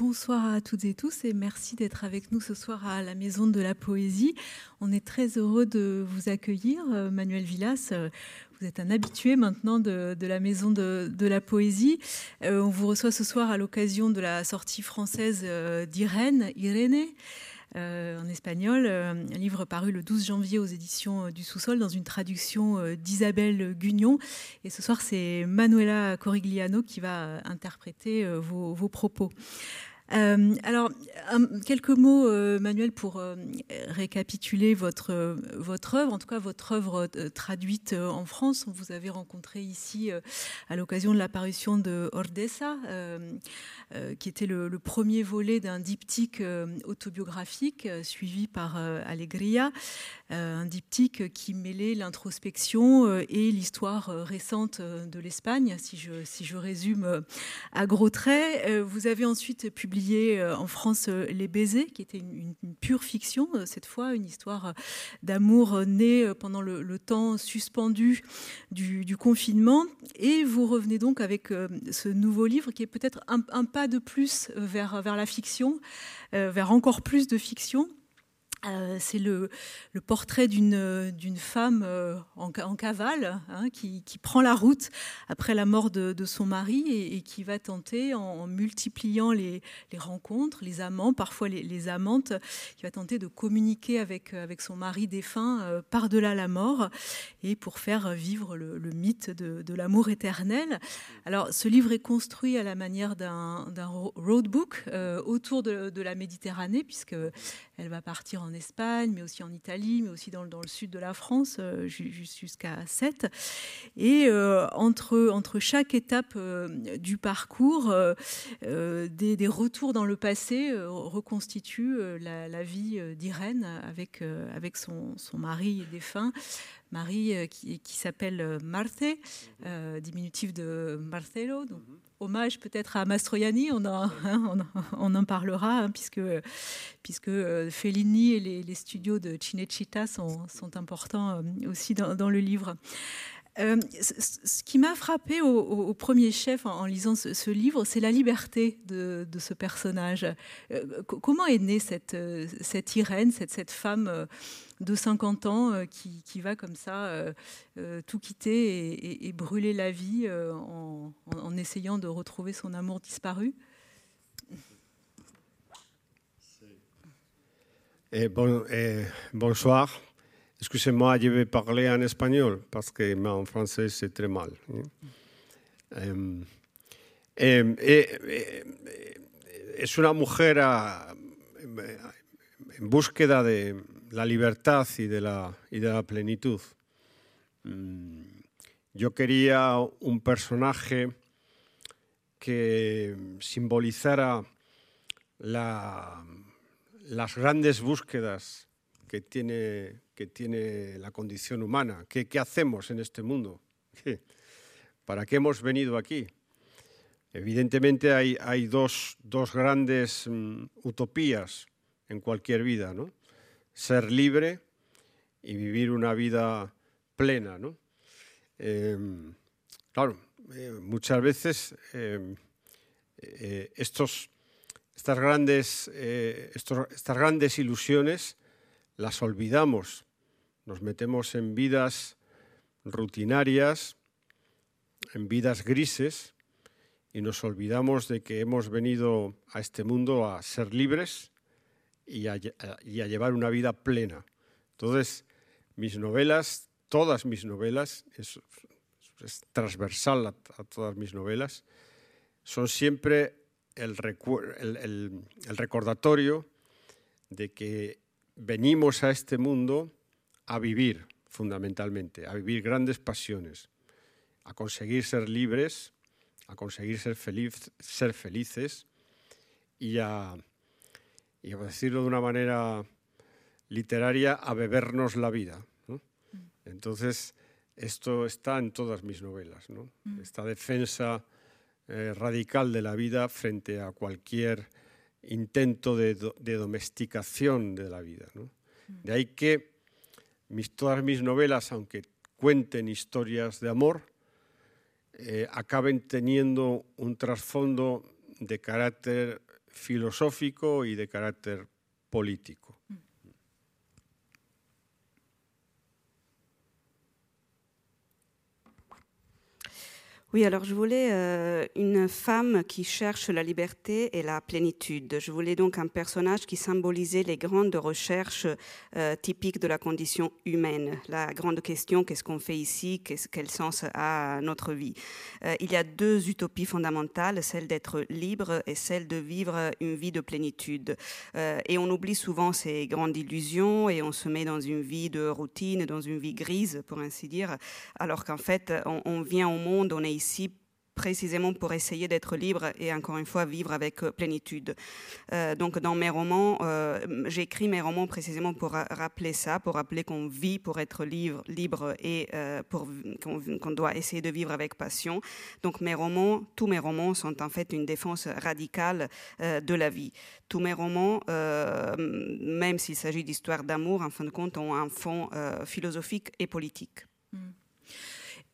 bonsoir à toutes et tous et merci d'être avec nous ce soir à la Maison de la Poésie. On est très heureux de vous accueillir, euh, Manuel Villas. Euh, vous êtes un habitué maintenant de, la Maison de, la Poésie. Euh, on vous reçoit ce soir à l'occasion de la sortie française d'Irène, en espagnol, un livre paru le 12 janvier aux éditions du Sous-sol dans une traduction d'Isabelle Gugnon. Et ce soir, c'est Manuela Corigliano qui va interpréter vos propos. Euh, alors, quelques mots, euh, Manuel, pour euh, récapituler votre, votre œuvre, en tout cas votre œuvre traduite en France. Vous avait rencontré ici à l'occasion de l'apparition de Ordesa, qui était le, premier volet d'un diptyque autobiographique suivi par Allegria, un diptyque qui mêlait l'introspection et l'histoire récente de l'Espagne, si je, si je résume à gros traits. Vous avez ensuite publié euh, en France euh, Les Baisers, qui était une, pure fiction, euh, cette fois, une histoire d'amour née pendant le, temps suspendu du, confinement. Et vous revenez donc avec ce nouveau livre qui est peut-être un, pas de plus vers la fiction, vers encore plus de fiction. Euh, c'est le, portrait d'une femme euh, en, cavale hein, qui, prend la route après la mort de, son mari et, qui va tenter, en, multipliant les, rencontres, les amants, parfois les, amantes, qui va tenter de communiquer avec, son mari défunt euh, par-delà la mort et pour faire vivre le, mythe de, l'amour éternel. Alors ce livre est construit à la manière d'un roadbook autour de, de, la Méditerranée puisque elle va partir en Espagne, mais aussi en Italie, mais aussi dans, le sud de la France, euh, jusqu'à 7. Et euh, entre, entre chaque étape euh, du parcours, des, retours dans le passé reconstituent la, vie d'Irène avec, avec son, son mari défunt. Marie qui, qui s'appelle Marte, diminutif de Marcelo, donc hommage peut-être à Mastroianni, on, en, hein, parlera, hein, puisque, puisque euh, Fellini et les, studios de Cinecittà sont, sont importants euh, aussi dans, le livre. Euh, ce qui m'a frappé au, premier chef en, lisant ce, livre, c'est la liberté de, ce personnage. comment est née cette, Irène, cette, femme de 50 ans euh, qui, va comme ça euh, euh, tout quitter et, brûler la vie en, essayant de retrouver son amour disparu? Eh, eh, bonsoir. Excusez-moi, je vais parler en espagnol parce que en français c'est très mal. Eh, es una mujer en búsqueda de, la libertad y de la, y de la plenitud. Mm, yo quería un personaje que simbolizara las grandes búsquedas que tiene, que tiene la condición humana. ¿Qué, hacemos en este mundo? ¿Para qué hemos venido aquí? Evidentemente hay, hay dos, grandes mm, utopías en cualquier vida, ¿no? ser libre y vivir una vida plena. ¿no? Em, claro, eh, muchas veces em, eh, estos, estas, grandes, eh, estas grandes ilusiones las olvidamos, nos metemos en vidas rutinarias, en vidas grises, y nos olvidamos de que hemos venido a este mundo a ser libres y a, llevar una vida plena. Entonces, mis novelas, todas mis novelas, es, transversal a, todas mis novelas, son siempre el, recordatorio de que venimos a este mundo a vivir fundamentalmente, a vivir grandes pasiones, a conseguir ser libres, a conseguir ser, feliz, ser felices y a, y decirlo de una manera literaria, a bebernos la vida. Entonces, esto está en todas mis novelas, mm. esta defensa eh, radical de la vida frente a cualquier intento de, domesticación de la vida. Mm. De ahí que mis, todas mis novelas, aunque cuenten historias de amor, eh, acaben teniendo un trasfondo de carácter filosófico y de carácter político. Oui, alors je voulais euh, une femme qui cherche la liberté et la plénitude. Je voulais donc un personnage qui symbolisait les grandes recherches euh, typiques de la condition humaine. La grande question, qu'est-ce qu'on fait ici? Quel sens a notre vie? Euh, Il y a deux utopies fondamentales, celle d'être libre et celle de vivre une vie de plénitude. et on oublie souvent ces grandes illusions et on se met dans une vie de routine, dans une vie grise, pour ainsi dire, alors qu'en fait, on, on vient au monde, on est ici précisément pour essayer d'être libre et encore une fois vivre avec euh, plénitude. Euh, donc dans mes romans, euh, j'écris mes romans précisément pour rappeler ça, pour rappeler qu'on vit pour être libre, libre et qu'on doit essayer de vivre avec passion. Donc mes romans, tous mes romans sont en fait une défense radicale de la vie. Tous mes romans, même s'il s'agit d'histoires d'amour, en fin de compte, ont un fond philosophique et politique. Mm.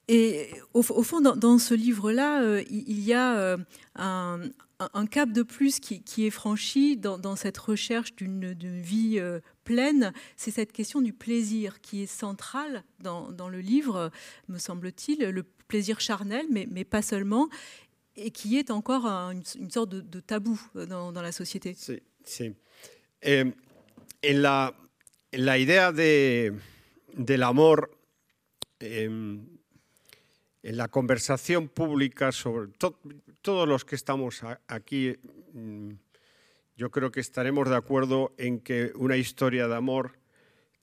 Et au, fond, dans, ce livre-là, euh, il, y a euh, un, cap de plus qui, est franchi dans, cette recherche d'une vie euh, pleine. C'est cette question du plaisir qui est centrale dans, le livre, me semble-t-il, le plaisir charnel, mais, pas seulement, et qui est encore une, sorte de, tabou dans, la société. Sí, Eh, en la, la idea de, del amor, eh, en la conversación pública sobre todos los que estamos aquí, mm, yo creo que estaremos de acuerdo en que una historia de amor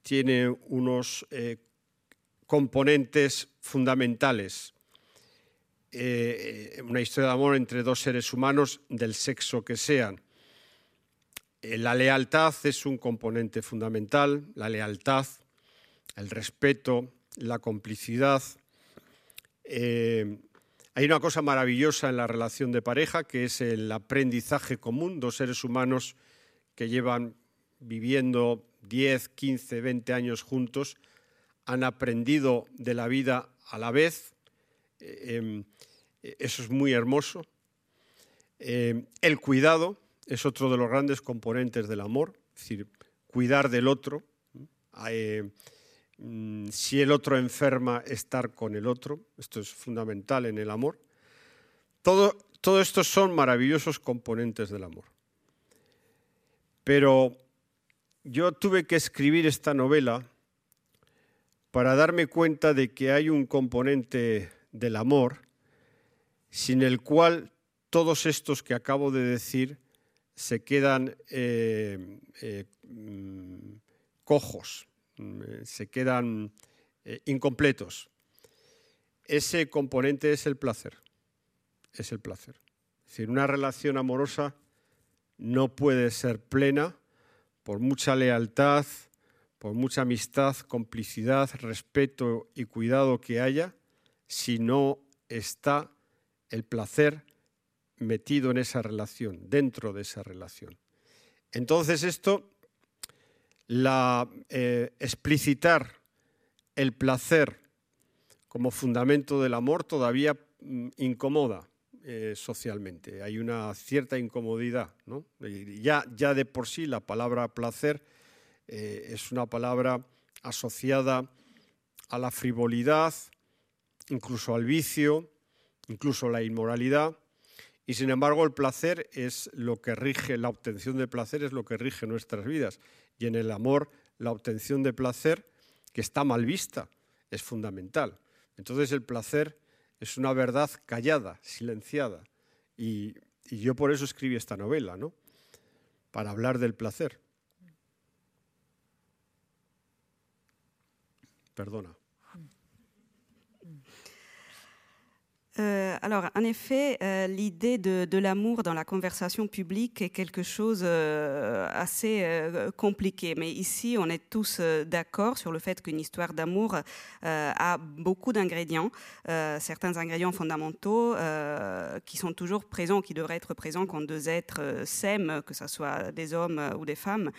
tiene unos eh, componentes fundamentales. Eh, una historia de amor entre dos seres humanos del sexo que sean. Eh, la lealtad es un componente fundamental, la lealtad, el respeto, la complicidad, eh, hay una cosa maravillosa en la relación de pareja, que es el aprendizaje común, dos seres humanos que llevan viviendo 10, 15, 20 años juntos, han aprendido de la vida a la vez. Eh, em, eso es muy hermoso. Eh, el cuidado es otro de los grandes componentes del amor, es decir, cuidar del otro. Si el otro enferma, estar con el otro. Esto es fundamental en el amor. Todo, todo esto son maravillosos componentes del amor. Pero yo tuve que escribir esta novela para darme cuenta de que hay un componente del amor sin el cual todos estos que acabo de decir se quedan eh, eh, mm, cojos, Mm, se quedan eh, incompletos. Ese componente es el placer. Es el placer. Es decir, una relación amorosa no puede ser plena por mucha lealtad, por mucha amistad, complicidad, respeto y cuidado que haya, si no está el placer metido en esa relación, dentro de esa relación. Entonces esto la, eh, explicitar el placer como fundamento del amor todavía mm, incomoda eh, socialmente. Hay una cierta incomodidad. ya de por sí la palabra placer eh, es una palabra asociada a la frivolidad, incluso al vicio, incluso a la inmoralidad. Y sin embargo el placer es lo que rige, la obtención de placer es lo que rige nuestras vidas y en el amor la obtención de placer, que está mal vista, es fundamental. Entonces el placer es una verdad callada, silenciada. Y, yo por eso escribí esta novela, ¿no? Para hablar del placer. Perdona. Euh, alors, en effet, euh, l'idée de, l'amour dans la conversation publique est quelque chose euh, assez compliqué. Mais ici, on est tous d'accord sur le fait qu'une histoire d'amour a beaucoup d'ingrédients, certains ingrédients fondamentaux qui sont toujours présents, qui devraient être présents quand deux êtres s'aiment, que ce soit des hommes ou des femmes.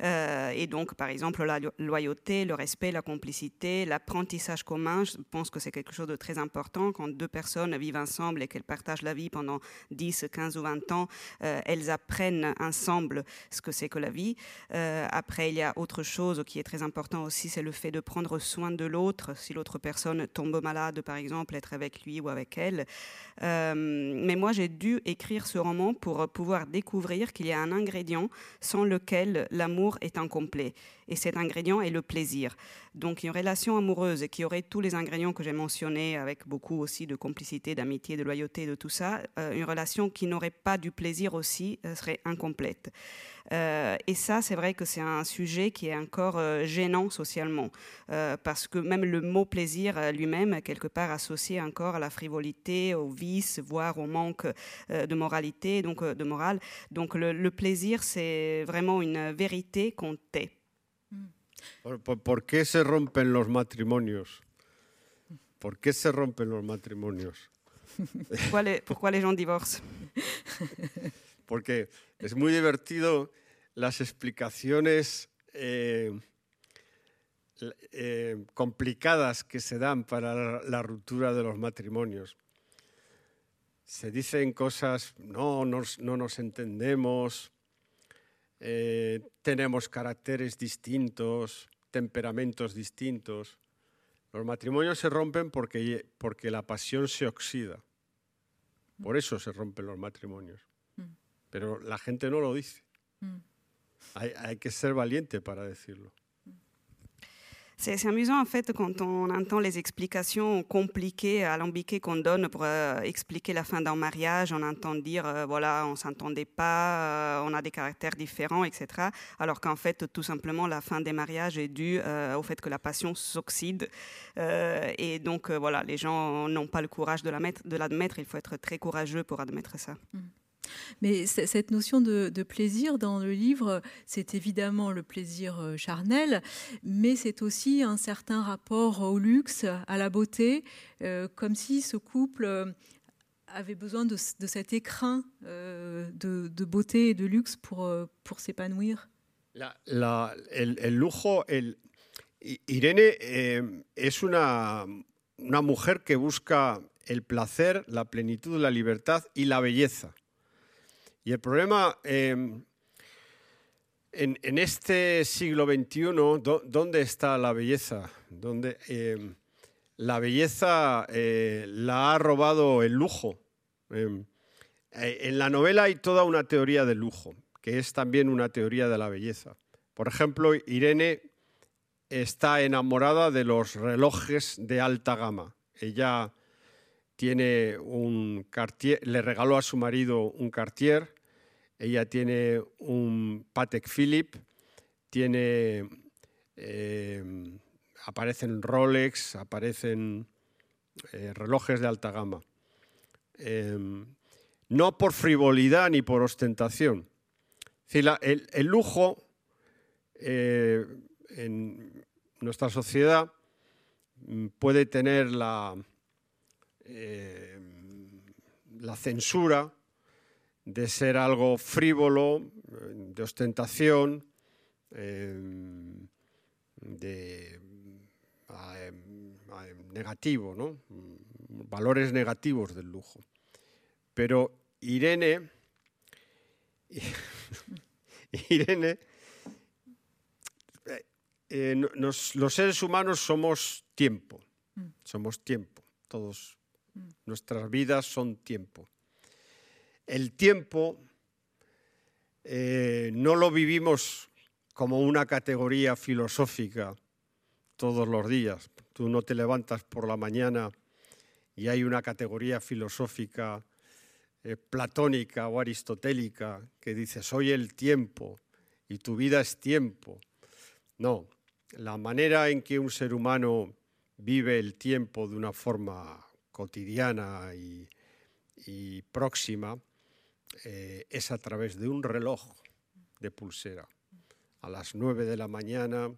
et donc, par exemple, la loyauté, le respect, la complicité, l'apprentissage commun. Je pense que c'est quelque chose de très important quand deux personnes personnes vivent ensemble et qu'elles partagent la vie pendant 10, 15 ou 20 ans, elles apprennent ensemble ce que c'est que la vie. après, il y a autre chose qui est très important aussi, c'est le fait de prendre soin de l'autre. Si l'autre personne tombe malade, par exemple, être avec lui ou avec elle. mais moi, j'ai dû écrire ce roman pour pouvoir découvrir qu'il y a un ingrédient sans lequel l'amour est incomplet. Et cet ingrédient est le plaisir. Donc une relation amoureuse qui aurait tous les ingrédients que j'ai mentionnés, avec beaucoup aussi de complicité, d'amitié, de loyauté, de tout ça, euh, une relation qui n'aurait pas du plaisir aussi euh, serait incomplète. Euh, et ça, c'est vrai que c'est un sujet qui est encore gênant socialement, parce que même le mot plaisir lui-même, quelque part associé encore à la frivolité, au vice, voire au manque de moralité, donc de morale. Donc le plaisir, c'est vraiment une vérité qu'on tait. ¿Por, qué se rompen los matrimonios? ¿Por qué se rompen los matrimonios? ¿Por qué les gens divorcent? Porque es muy divertido las explicaciones eh, eh, complicadas que se dan para la, ruptura de los matrimonios. Se dicen cosas, no, no nos entendemos, eh, tenemos caracteres distintos, temperamentos distintos. Los matrimonios se rompen porque, porque la pasión se oxida. Por eso se rompen los matrimonios. Mm. Pero la gente no lo dice. Mm. Hay, hay que ser valiente para decirlo. C'est amusant en fait quand on entend les explications compliquées, alambiquées qu'on donne pour euh, expliquer la fin d'un mariage. On entend dire euh, voilà, on s'entendait pas, euh, on a des caractères différents, etc. Alors qu'en fait, tout simplement, la fin des mariages est due au fait que la passion s'oxyde. et donc voilà, les gens n'ont pas le courage de l'admettre. Il faut être très courageux pour admettre ça. Mm. Mais cette notion de, plaisir dans le livre, c'est évidemment le plaisir euh, charnel, mais c'est aussi un certain rapport au luxe, à la beauté, euh, comme si ce couple euh, avait besoin de, cet écrin de, beauté et de luxe pour, s'épanouir. La, el, lujo, el, Irene eh, es una, una mujer que busca el placer, la plenitud, la libertad y la belleza. Y el problema em, en, este siglo XXI, ¿dónde está la belleza? ¿Dónde, em, la belleza eh, la ha robado el lujo. Em, eh, en la novela hay toda una teoría del lujo, que es también una teoría de la belleza. Por ejemplo, Irene está enamorada de los relojes de alta gama. Ella tiene un Cartier, le regaló a su marido un Cartier ella tiene un Patek Philippe, tiene, eh, aparecen Rolex, aparecen eh, relojes de alta gama. Em, no por frivolidad ni por ostentación. el, lujo eh, en nuestra sociedad mm, puede tener la, la censura de ser algo frívolo, de ostentación, em, de em, negativo, ¿no? valores negativos del lujo. Pero Irene, Irene, eh, los seres humanos somos tiempo, mm. somos tiempo, todos, mm. nuestras vidas son tiempo el tiempo eh, no lo vivimos como una categoría filosófica todos los días. Tú no te levantas por la mañana y hay una categoría filosófica eh, platónica o aristotélica que dice soy el tiempo y tu vida es tiempo. No, la manera en que un ser humano vive el tiempo de una forma cotidiana y próxima eh, es a través de un reloj de pulsera. A las 9 de la mañana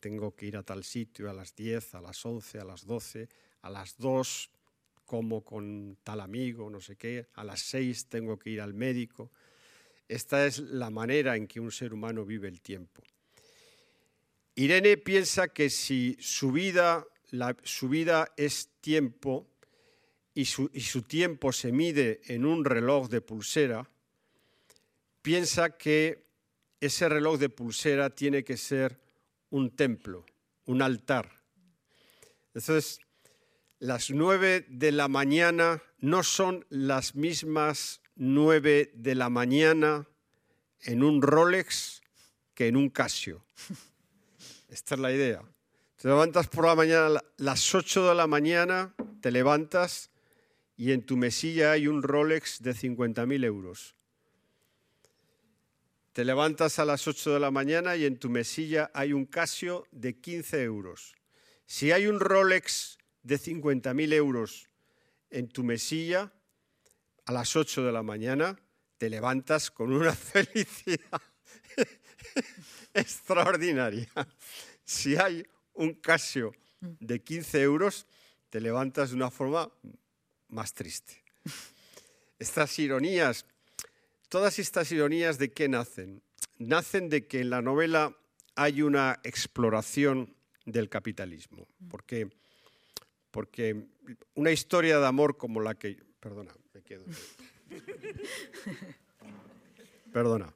tengo que ir a tal sitio, a las 10, a las 11, a las 12, a las 2 como con tal amigo, no sé qué, a las 6 tengo que ir al médico. Esta es la manera en que un ser humano vive el tiempo. Irene piensa que si su vida, su vida es tiempo y su, y su tiempo se mide en un reloj de pulsera, piensa que ese reloj de pulsera tiene que ser un templo, un altar. Entonces, las nueve de la mañana no son las mismas nueve de la mañana en un Rolex que en un Casio. Esta es la idea. Te levantas por la mañana, las 8 de la mañana, te levantas y en tu mesilla hay un Rolex de 50.000 euros. Te levantas a las 8 de la mañana y en tu mesilla hay un Casio de 15 euros. Si hay un Rolex de 50.000 euros en tu mesilla, a las 8 de la mañana te levantas con una felicidad extraordinaria. Si hay un Casio de 15 euros, te levantas de una forma más triste. Estas ironías, todas estas ironías de qué nacen? Nacen de que en la novela hay una exploración del capitalismo, porque, porque una historia de amor como la que... Perdona, me quedo. Perdona.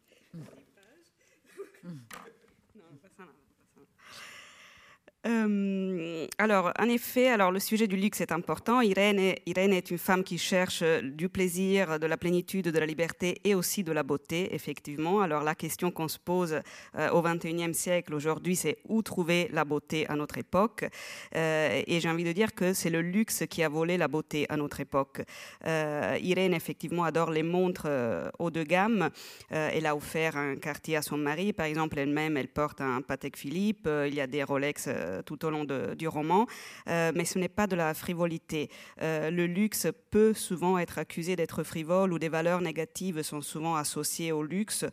Euh, alors, en effet, alors le sujet du luxe est important. Irène est, une femme qui cherche du plaisir, de la plénitude, de la liberté et aussi de la beauté, effectivement. Alors, la question qu'on se pose euh, au XXIe siècle aujourd'hui, c'est où trouver la beauté à notre époque? Euh, et j'ai envie de dire que c'est le luxe qui a volé la beauté à notre époque. Irène, effectivement, adore les montres haut de gamme. elle a offert un quartier à son mari, par exemple. Elle-même, elle porte un Patek Philippe. il y a des Rolex euh, tout au long du roman, euh, mais ce n'est pas de la frivolité. Euh, le luxe peut souvent être accusé d'être frivole ou des valeurs négatives sont souvent associées au luxe,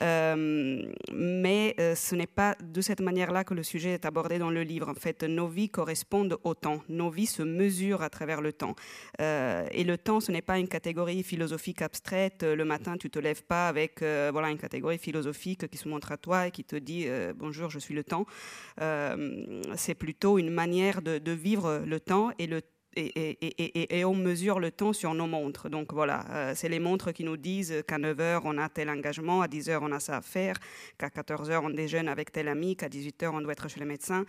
mais ce n'est pas de cette manière-là que le sujet est abordé dans le livre. En fait, nos vies correspondent au temps, nos vies se mesurent à travers le temps. et le temps, ce n'est pas une catégorie philosophique abstraite. Le matin, tu te lèves pas avec voilà une catégorie philosophique qui se montre à toi et qui te dit bonjour, je suis le temps c'est plutôt une manière de, vivre le temps et on mesure le temps sur nos montres. Donc voilà, euh, c'est les montres qui nous disent qu'à 9h, on a tel engagement, à 10h, on a ça à faire, qu'à 14h, on déjeune avec tel ami, qu'à 18h, on doit être chez le médecin.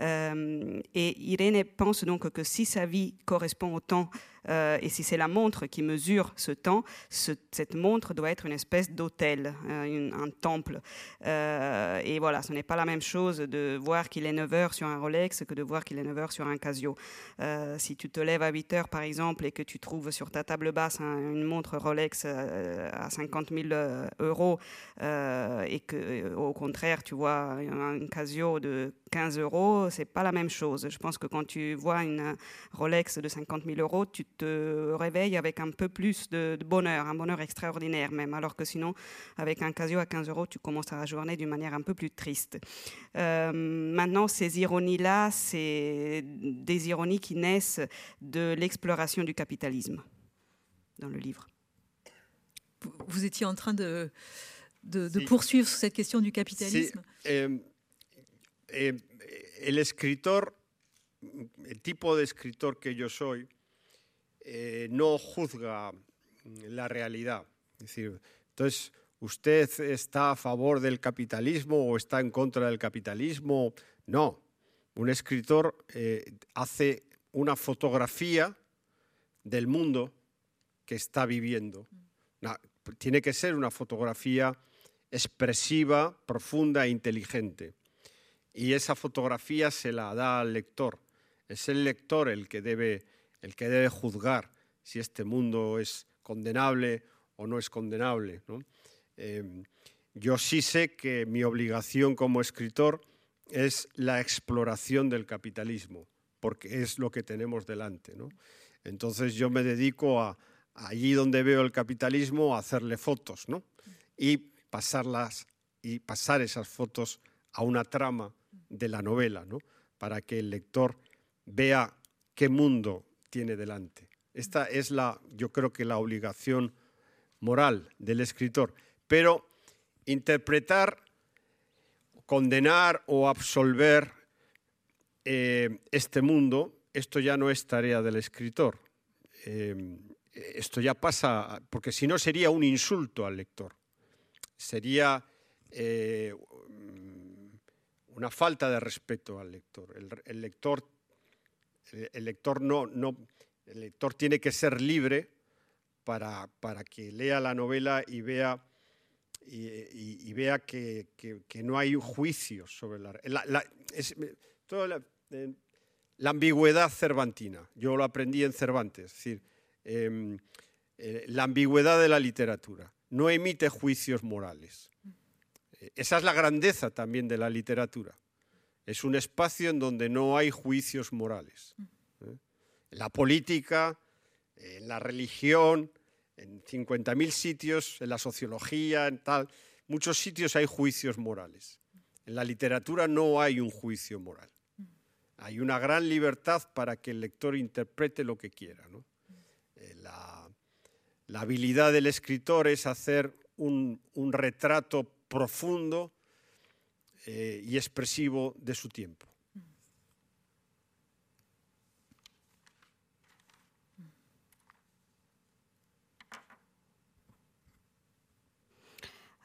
Euh, et Irène pense donc que si sa vie correspond au temps euh, et si c'est la montre qui mesure ce temps, cette montre doit être une espèce d'hôtel, euh, un temple. Euh, et voilà, ce n'est pas la même chose de voir qu'il est 9 heures sur un Rolex que de voir qu'il est 9 heures sur un Casio. si tu te lèves à 8 heures, par exemple, et que tu trouves sur ta table basse une montre Rolex à 50 000 euros, et que, au contraire, tu vois un Casio de 15 euros, c'est pas la même chose. Je pense que quand tu vois une Rolex de 50 000 euros, tu te réveilles avec un peu plus de, bonheur, un bonheur extraordinaire même, alors que sinon, avec un Casio à 15 euros, tu commences la journée d'une manière un peu plus triste. Euh, maintenant, ces ironies-là, c'est des ironies qui naissent de l'exploration du capitalisme dans le livre. Vous étiez en train de, de, poursuivre sur cette question du capitalisme? Eh, el escritor, el tipo de escritor que yo soy, eh, no juzga la realidad. Es decir, entonces, ¿usted está a favor del capitalismo o está en contra del capitalismo? No. Un escritor eh, hace una fotografía del mundo que está viviendo. tiene que ser una fotografía expresiva, profunda e inteligente y esa fotografía se la da al lector. Es el lector el que debe, el que debe juzgar si este mundo es condenable o no es condenable. Em, yo sí sé que mi obligación como escritor es la exploración del capitalismo, porque es lo que tenemos delante. Entonces yo me dedico a, allí donde veo el capitalismo a hacerle fotos y pasarlas y pasar esas fotos a una trama de la novela, ¿no? para que el lector vea qué mundo tiene delante. Esta es la, yo creo que la obligación moral del escritor. Pero interpretar, condenar o absolver eh, este mundo, esto ya no es tarea del escritor. em, esto ya pasa, porque si no sería un insulto al lector, sería eh, una falta de respeto al lector. El, lector, el, lector no, no, el lector tiene que ser libre para, para que lea la novela y vea y, vea que, no hay juicios sobre la, la, eh, la, ambigüedad cervantina. Yo lo aprendí en Cervantes, es decir, em, eh, la ambigüedad de la literatura. No emite juicios morales. Eh, esa es la grandeza también de la literatura. Es un espacio en donde no hay juicios morales. En la política, en la religión, en 50.000 sitios, en la sociología, en tal, muchos sitios hay juicios morales. En la literatura no hay un juicio moral. Hay una gran libertad para que el lector interprete lo que quiera. Eh, la, habilidad del escritor es hacer un, retrato profundo eh, y expresivo de su tiempo.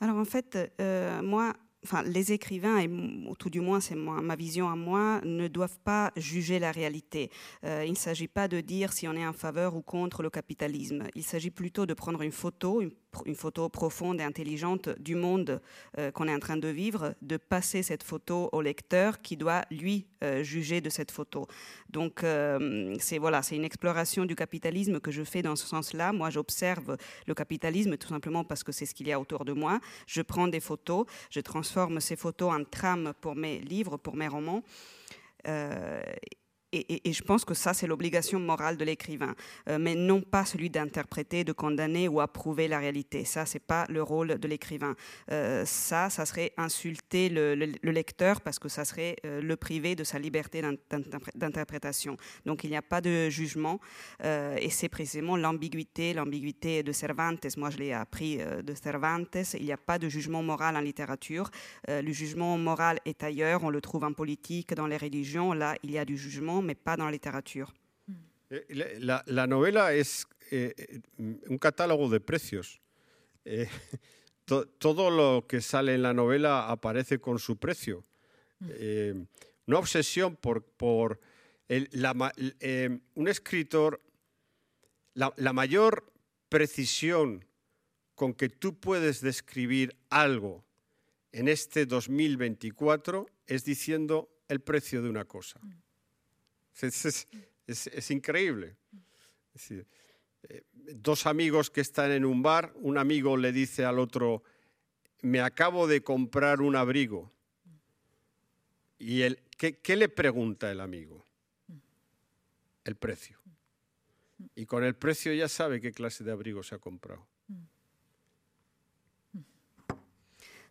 Alors en fait, euh, moi, enfin, les écrivains, et tout du moins c'est ma vision à moi, ne doivent pas juger la réalité. Euh, il ne s'agit pas de dire si on est en faveur ou contre le capitalisme. Il s'agit plutôt de prendre une photo, une une photo profonde et intelligente du monde euh, qu'on est en train de vivre, de passer cette photo au lecteur qui doit, lui, euh, juger de cette photo. Donc, euh, c'est voilà, c'est une exploration du capitalisme que je fais dans ce sens-là. Moi, j'observe le capitalisme tout simplement parce que c'est ce qu'il y a autour de moi. Je prends des photos, je transforme ces photos en trames pour mes livres, pour mes romans. Et, je pense que ça, c'est l'obligation morale de l'écrivain, euh, mais non pas celui d'interpréter, de condamner ou approuver la réalité. Ça, c'est pas le rôle de l'écrivain. Euh, ça, ça serait insulter le, lecteur parce que ça serait euh, le priver de sa liberté d'interprétation. Donc, il n'y a pas de jugement, et c'est précisément l'ambiguïté, l'ambiguïté de Cervantes. Moi, je l'ai appris de Cervantes. Il n'y a pas de jugement moral en littérature. le jugement moral est ailleurs. On le trouve en politique, dans les religions. Là, il y a du jugement mais pas dans la littérature. Eh, la, novela es eh, un catálogo de precios. Eh, todo lo que sale en la novela aparece con su precio. Mm. una obsesión por, por un escritor, la, la, mayor precisión con que tú puedes describir algo en este 2024 es diciendo el precio de una cosa. Mm. Es, increíble. Eh, dos amigos que están en un bar, un amigo le dice al otro, me acabo de comprar un abrigo. ¿Y el, ¿qué, qué le pregunta el amigo? El precio. Y con el precio ya sabe qué clase de abrigo se ha comprado.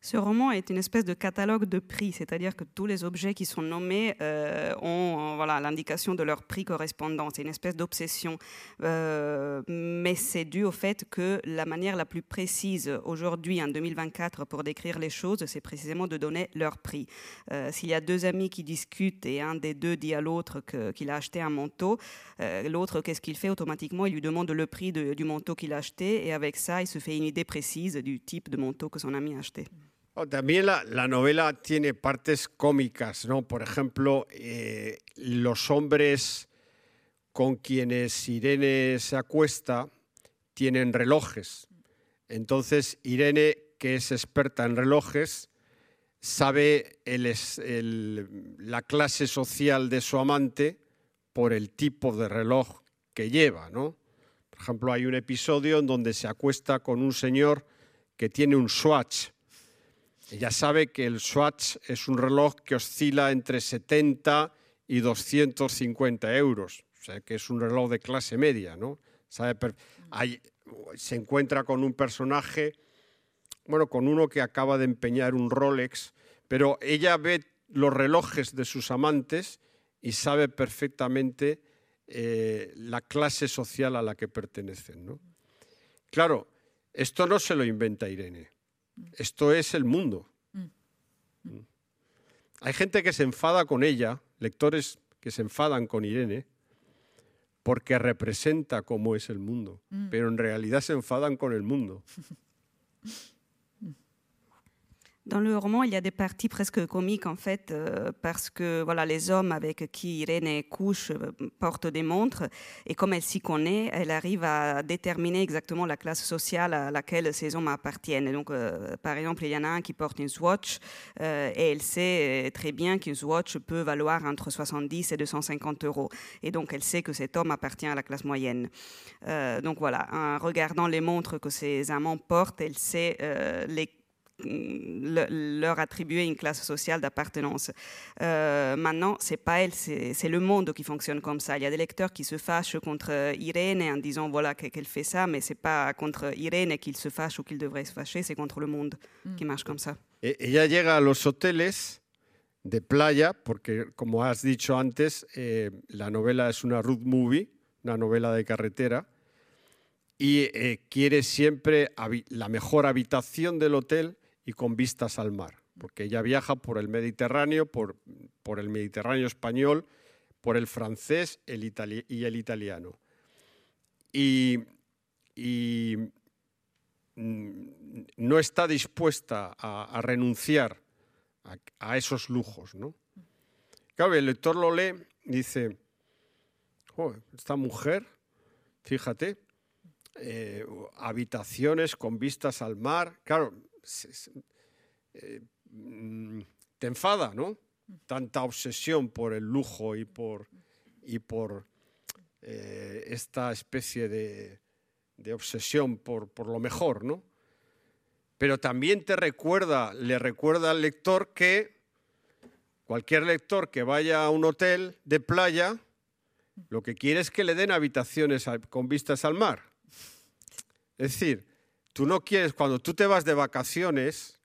Ce roman est une espèce de catalogue de prix, c'est-à-dire que tous les objets qui sont nommés euh, ont voilà l'indication de leur prix correspondant. C'est une espèce d'obsession, euh, mais c'est dû au fait que la manière la plus précise aujourd'hui, en 2024, pour décrire les choses, c'est précisément de donner leur prix. Euh, s'il y a deux amis qui discutent et un des deux dit à l'autre qu'il a acheté un manteau, l'autre qu'est-ce qu'il fait? Automatiquement Il lui demande le prix du manteau qu'il a acheté et avec ça, il se fait une idée précise du type de manteau que son ami a acheté. También la, novela tiene partes cómicas, ¿no? Por ejemplo, eh, los hombres con quienes Irene se acuesta tienen relojes. Entonces, Irene, que es experta en relojes, sabe la clase social de su amante por el tipo de reloj que lleva, ¿no? Por ejemplo, hay un episodio en donde se acuesta con un señor que tiene un Swatch, ella sabe que el Swatch es un reloj que oscila entre 70 y 250 euros, o sea que es un reloj de clase media, ¿no? se encuentra con un personaje, bueno, con uno que acaba de empeñar un Rolex, pero ella ve los relojes de sus amantes y sabe perfectamente eh, la clase social a la que pertenecen, ¿no? Claro, esto no se lo inventa Irene. Esto es el mundo. Mm. Hay gente que se enfada con ella, lectores que se enfadan con Irene, porque representa cómo es el mundo, mm. pero en realidad se enfadan con el mundo. Dans le roman, il y a des parties presque comiques en fait, euh, parce que voilà, les hommes avec qui Irène couche euh, portent des montres, et comme elle s'y connaît, elle arrive à déterminer exactement la classe sociale à laquelle ces hommes appartiennent. donc, euh, par exemple, il y en a un qui porte une Swatch, et elle sait très bien qu'une Swatch peut valoir entre 70 et 250 euros, et donc elle sait que cet homme appartient à la classe moyenne. donc voilà, en regardant les montres que ces amants portent, elle sait les leur attribuer une classe sociale d'appartenance. Euh, maintenant, c'est pas elle, c'est le monde qui fonctionne comme ça. Il y a des lecteurs qui se fâchent contre Irène en disant voilà qu'elle fait ça, mais c'est pas contre Irène qu'ils se fâchent ou qu'ils devraient se fâcher, c'est contre le monde mm. qui marche comme ça. Et ella llega a los hoteles de playa, porque como has dicho antes, eh, la novela es una road movie, una novela de carretera, y eh, quiere siempre la mejor habitación del hotel y con vistas al mar, porque ella viaja por el Mediterráneo, por, por el Mediterráneo español, por el francés el y el italiano. Y, mm, no está dispuesta a, renunciar a, esos lujos. ¿no? Claro, el lector lo lee y dice, esta mujer, fíjate, eh, habitaciones con vistas al mar. Claro, eh, mm, te enfada, ¿no? Tanta obsesión por el lujo y por, y por eh, esta especie de, de obsesión por, por, lo mejor, ¿no? Pero también te recuerda, le recuerda al lector que cualquier lector que vaya a un hotel de playa, lo que quiere es que le den habitaciones con vistas al mar. Es decir, Tú no quieres, cuando tú te vas de vacaciones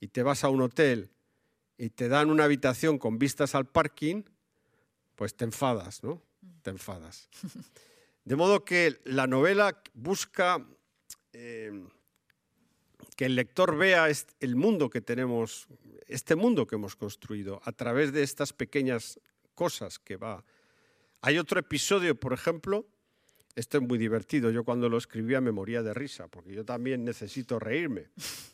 y te vas a un hotel y te dan una habitación con vistas al parking, pues te enfadas, ¿no? Te enfadas. De modo que la novela busca eh, que el lector vea el mundo que tenemos, este mundo que hemos construido a través de estas pequeñas cosas que va. Hay otro episodio, por ejemplo, esto es muy divertido. Yo cuando lo escribía me moría de risa, porque yo también necesito reírme.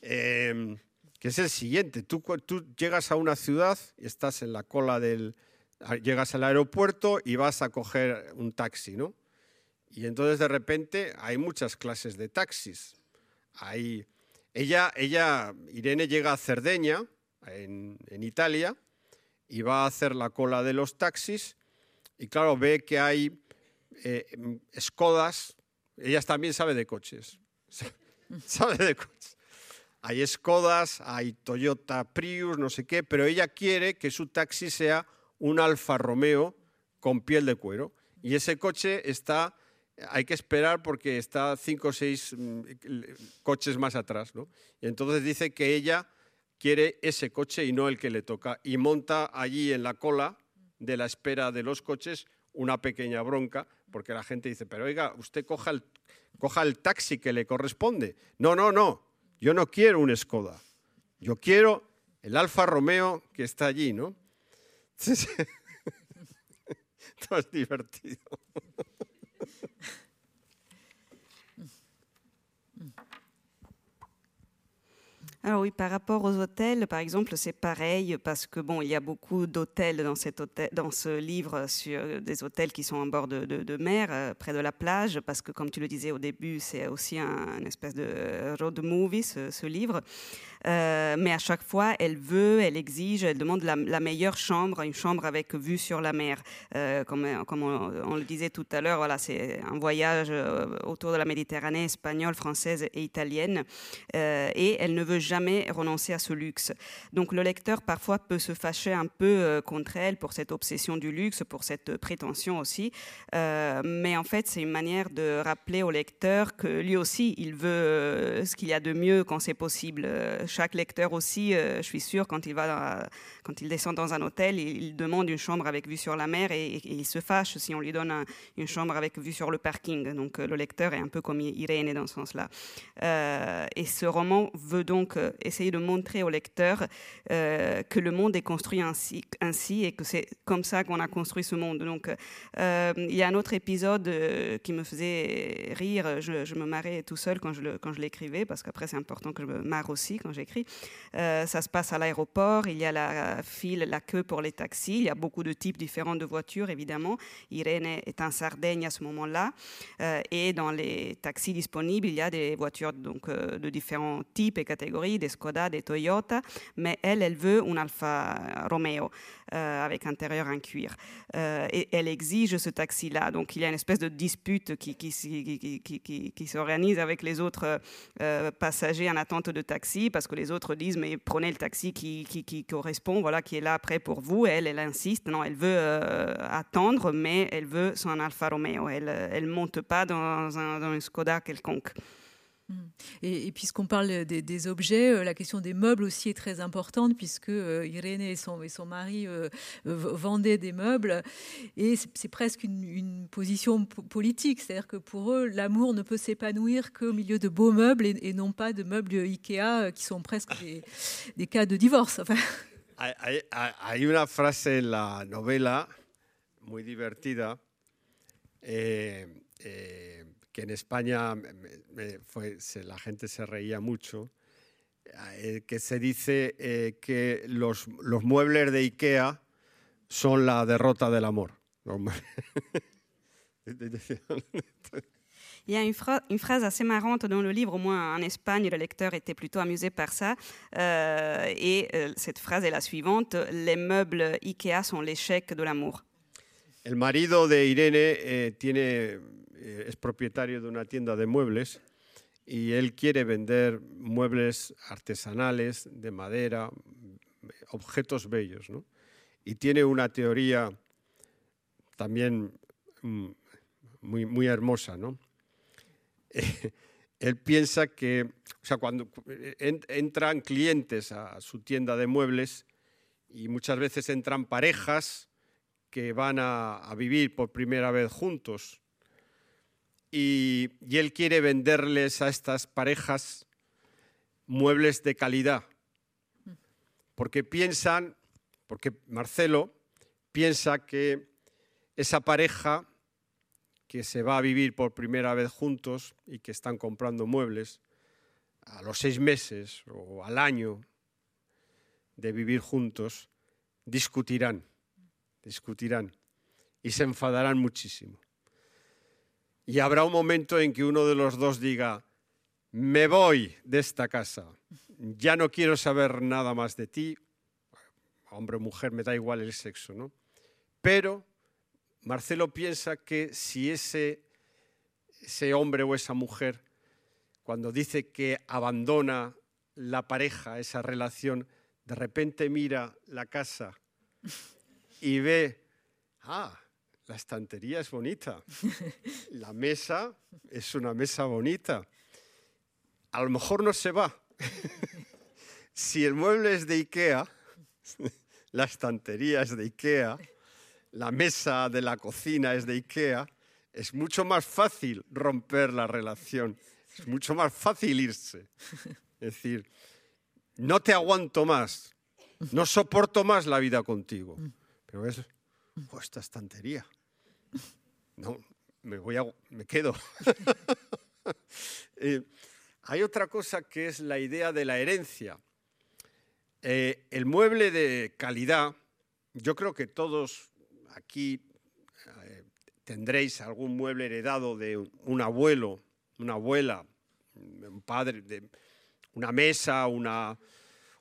Em, que es el siguiente. Tú, tú llegas a una ciudad y estás en la cola del... Llegas al aeropuerto y vas a coger un taxi, ¿no? Y entonces de repente hay muchas clases de taxis. Hay, ella, ella, Irene llega a Cerdeña, en, en Italia, y va a hacer la cola de los taxis. Y claro, ve que hay eh, Skodas, ella también sabe de coches, sabe de coches. Hay Skodas, hay Toyota Prius, no sé qué, pero ella quiere que su taxi sea un Alfa Romeo con piel de cuero. Y ese coche está, hay que esperar porque está cinco o seis mm, coches más atrás. ¿no? Y entonces dice que ella quiere ese coche y no el que le toca. Y monta allí en la cola de la espera de los coches una pequeña bronca, porque la gente dice, pero oiga, usted coja el, coja el taxi que le corresponde. No, no, no, yo no quiero un Skoda, yo quiero el Alfa Romeo que está allí, ¿no? Es divertido. Alors oui, par rapport aux hôtels, par exemple, c'est pareil parce que bon, il y a beaucoup d'hôtels dans, dans ce livre sur des hôtels qui sont en bord de, mer, euh, près de la plage, parce que comme tu le disais au début, c'est aussi un, espèce de road movie ce livre. Euh, mais à chaque fois, elle veut, elle exige, elle demande la, meilleure chambre, une chambre avec vue sur la mer. Euh, comme, comme on, le disait tout à l'heure, voilà, c'est un voyage euh, autour de la Méditerranée espagnole, française et italienne. et elle ne veut jamais renoncer à ce luxe. Donc le lecteur parfois peut se fâcher un peu contre elle pour cette obsession du luxe, pour cette prétention aussi. mais en fait, c'est une manière de rappeler au lecteur que lui aussi, il veut ce qu'il y a de mieux quand c'est possible chaque lecteur aussi, euh, je suis sûr, quand il, va quand il descend dans un hôtel, il, demande une chambre avec vue sur la mer et, il se fâche si on lui donne une chambre avec vue sur le parking. Donc euh, le lecteur est un peu comme Irène dans ce sens-là. Euh, et ce roman veut donc euh, essayer de montrer au lecteur euh, que le monde est construit ainsi, ainsi et que c'est comme ça qu'on a construit ce monde. Donc, il y a un autre épisode qui me faisait rire. Je, me marrais tout seul quand je, quand je l'écrivais, parce qu'après, c'est important que je me marre aussi quand j'écris. ça se passe à l'aéroport. Il y a la file, la queue pour les taxis. Il y a beaucoup de types différents de voitures, évidemment. Irène est en Sardaigne à ce moment-là. et dans les taxis disponibles, il y a des voitures donc, de différents types et catégories, des Skoda, des Toyota, mais elle, elle veut un Alfa Romeo euh, avec intérieur en cuir. Euh, et elle exige ce taxi-là. Donc il y a une espèce de dispute qui, s'organise avec les autres euh, passagers en attente de taxi, parce que les autres disent, mais prenez le taxi qui, correspond, voilà, qui est là après pour vous. Elle, elle insiste, non, elle veut attendre, mais elle veut son Alfa Romeo. Elle ne monte pas dans un, dans un Skoda quelconque. Mm. Et, puisqu'on parle des, objets, euh, la question des meubles aussi est très importante, puisque euh, Irénée et son, mari euh, vendaient des meubles. Et c'est presque une, position politique, c'est-à-dire que pour eux, l'amour ne peut s'épanouir qu'au milieu de beaux meubles et, non pas de meubles Ikea qui sont presque des, cas de divorce. Enfin. Hay, una frase en la novela muy divertida. Eh, eh, que en España la gente se reía mucho, eh, que se dice eh, que los, los, muebles de Ikea son la derrota del amor. Il y a une, une, phrase assez marrante dans le livre, au moins en Espagne, le lecteur était plutôt amusé par ça. Euh, et euh, cette phrase est la suivante Les meubles IKEA sont l'échec de l'amour. El marido de Irene eh, tiene Eh, es propietario de una tienda de muebles y él quiere vender muebles artesanales, de madera, objetos bellos, ¿no? Y tiene una teoría también mm, muy, muy hermosa, ¿no? él piensa que, o sea, cuando entran clientes a su tienda de muebles y muchas veces entran parejas que van a vivir por primera vez juntos y, él quiere venderles a estas parejas muebles de calidad, porque piensan, porque Marcelo piensa que esa pareja que se va a vivir por primera vez juntos y que están comprando muebles, a los seis meses o al año de vivir juntos, discutirán, discutirán y se enfadarán muchísimo. Y habrá un momento en que uno de los dos diga, me voy de esta casa, ya no quiero saber nada más de ti, hombre o mujer, me da igual el sexo, ¿no? Pero Marcelo piensa que si ese, ese hombre o esa mujer, cuando dice que abandona la pareja, esa relación, de repente mira la casa y ve, ah, la estantería es bonita, la mesa es una mesa bonita. A lo mejor no se va. si el mueble es de Ikea, la estantería es de Ikea, la mesa de la cocina es de Ikea, es mucho más fácil romper la relación, es mucho más fácil irse. Es decir, no te aguanto más, no soporto más la vida contigo. Pero es oh, esta estantería. No, me voy a, me quedo. Eh, hay otra cosa que es la idea de la herencia. Eh, el mueble de calidad, yo creo que todos aquí eh, tendréis algún mueble heredado de un abuelo, una abuela, un padre, una mesa, una,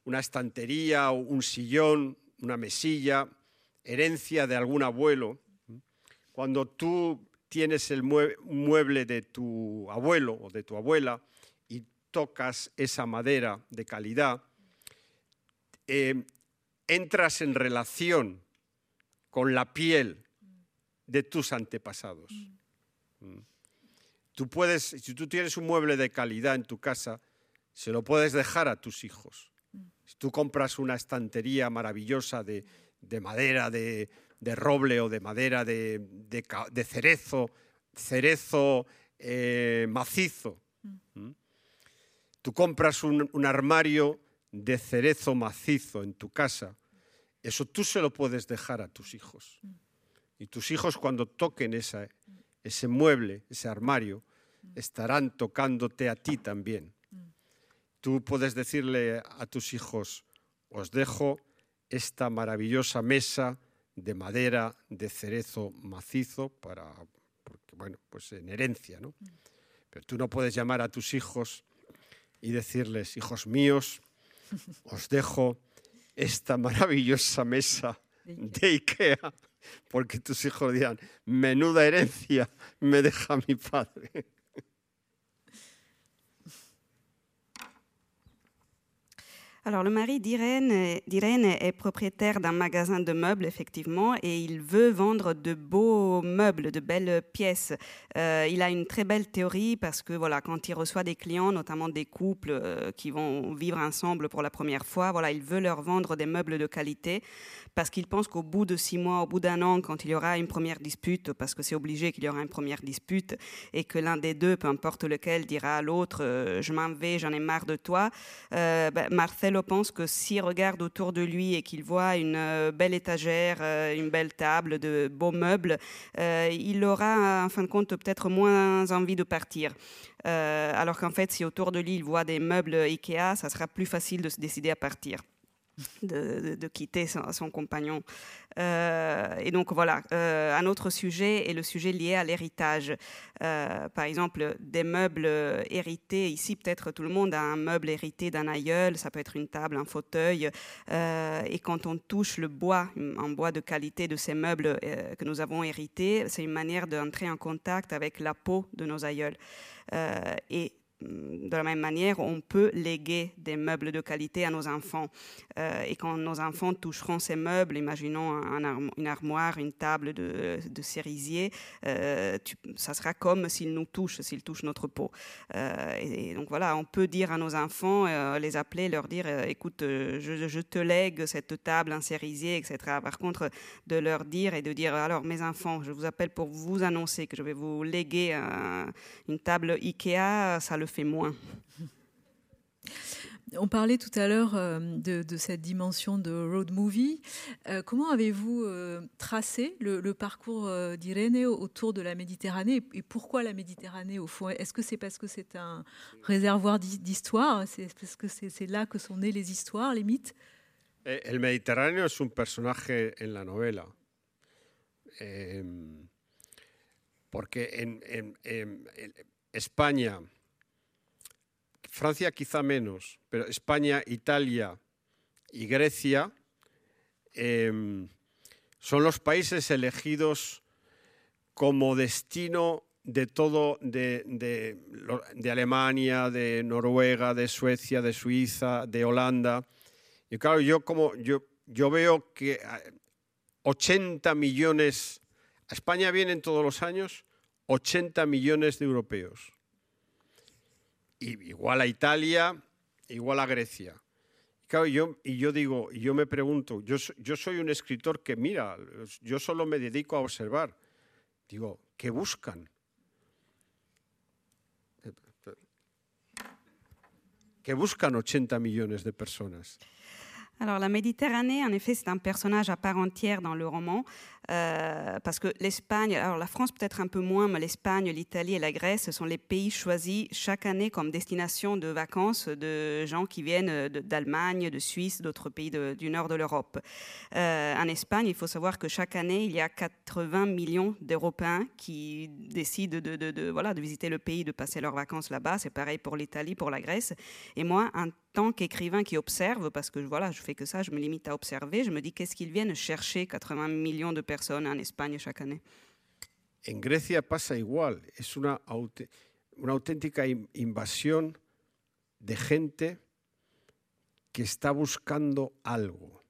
una estantería, un sillón, una mesilla, herencia de algún abuelo. Cuando tú tienes el mueble de tu abuelo o de tu abuela y tocas esa madera de calidad, eh, entras en relación con la piel de tus antepasados. Mm. Tú puedes, si tú tienes un mueble de calidad en tu casa, se lo puedes dejar a tus hijos. Si tú compras una estantería maravillosa de madera, de, de roble o de madera de, cerezo, cerezo eh, macizo. Mm. Tú compras un, armario de cerezo macizo en tu casa, eso tú se lo puedes dejar a tus hijos. Y tus hijos cuando toquen ese mueble, ese armario, estarán tocándote a ti también. Tú puedes decirle a tus hijos, os dejo esta maravillosa mesa de madera de cerezo macizo para, porque, bueno, pues en herencia, ¿no? Pero tú no puedes llamar a tus hijos y decirles, hijos míos, os dejo esta maravillosa mesa de Ikea, porque tus hijos dirán, menuda herencia me deja mi padre. Alors le mari d'Irène est propriétaire d'un magasin de meubles, effectivement, et il veut vendre de beaux meubles, de belles pièces. Euh, il a une très belle théorie parce que voilà, quand il reçoit des clients, notamment des couples euh, qui vont vivre ensemble pour la première fois, voilà, il veut leur vendre des meubles de qualité parce qu'il pense qu'au bout de six mois, au bout d'un an, quand il y aura une première dispute, parce que c'est obligé qu'il y aura une première dispute, et que l'un des deux, peu importe lequel, dira à l'autre euh, Je m'en vais, j'en ai marre de toi ben, Marcelo pense que s'il regarde autour de lui et qu'il voit une euh, belle étagère, une belle table, de beaux meubles, il aura, en fin de compte, peut-être moins envie de partir. alors qu'en fait, si autour de lui, il voit des meubles Ikea, ça sera plus facile de se décider à partir de, quitter son, compagnon. Euh, et donc voilà, euh, un autre sujet est le sujet lié à l'héritage. Euh, par exemple, des meubles hérités, ici peut-être tout le monde a un meuble hérité d'un aïeul, ça peut être une table, un fauteuil, et quand on touche le bois, en bois de qualité de ces meubles que nous avons hérités, c'est une manière d'entrer en contact avec la peau de nos aïeuls. et de la même manière, on peut léguer des meubles de qualité à nos enfants. Euh, et quand nos enfants toucheront ces meubles, imaginons une armoire, une table de, cerisier, euh, ça sera comme s'ils nous touchent, s'ils touchent notre peau. Euh, et, donc voilà, on peut dire à nos enfants, les appeler, leur dire, écoute, je, te lègue cette table en cerisier, etc. Par contre, de leur dire et de dire, alors mes enfants, je vous appelle pour vous annoncer que je vais vous léguer une table Ikea, ça le fait moins. On parlait tout à l'heure euh, de, cette dimension de road movie. Euh, comment avez-vous euh, tracé le, parcours d'Irénée autour de la Méditerranée et pourquoi la Méditerranée au fond? Est-ce que c'est parce que c'est un réservoir d'histoire? C'est parce que c'est là que sont nées les histoires, les mythes? Eh, El Mediterráneo es un personaje en la novela. Eh, porque en, en, en España Francia quizá menos, pero España, Italia y Grecia em, son los países elegidos como destino de todo, de, Alemania, de Noruega, de Suecia, de Suiza, de Holanda. Y claro, yo como yo, yo veo que 80 millones, a España vienen todos los años 80 millones de europeos igual a Italia, igual a Grecia. Y, yo, y yo digo, y yo me pregunto, yo, yo soy un escritor que mira, yo solo me dedico a observar. Digo, ¿qué buscan? ¿Qué buscan 80 millones de personas? Alors la Méditerranée, en effet, c'est un personnage à part entière dans le roman. Euh, parce que l'Espagne, alors la France peut-être un peu moins, mais l'Espagne, l'Italie et la Grèce, ce sont les pays choisis chaque année comme destination de vacances de gens qui viennent d'Allemagne, de Suisse, d'autres pays du nord de l'Europe. Euh, en Espagne, il faut savoir que chaque année, il y a 80 millions d'Européens qui décident de visiter le pays, de passer leurs vacances là-bas. C'est pareil pour l'Italie, pour la Grèce. Et moi, en tant qu'écrivain qui observe, parce que voilà, je fais que ça, je me limite à observer, je me dis qu'est-ce qu'ils viennent chercher 80 millions de personnes en España chaque année. En Grecia pasa igual, es una, una auténtica invasión de gente que está buscando algo.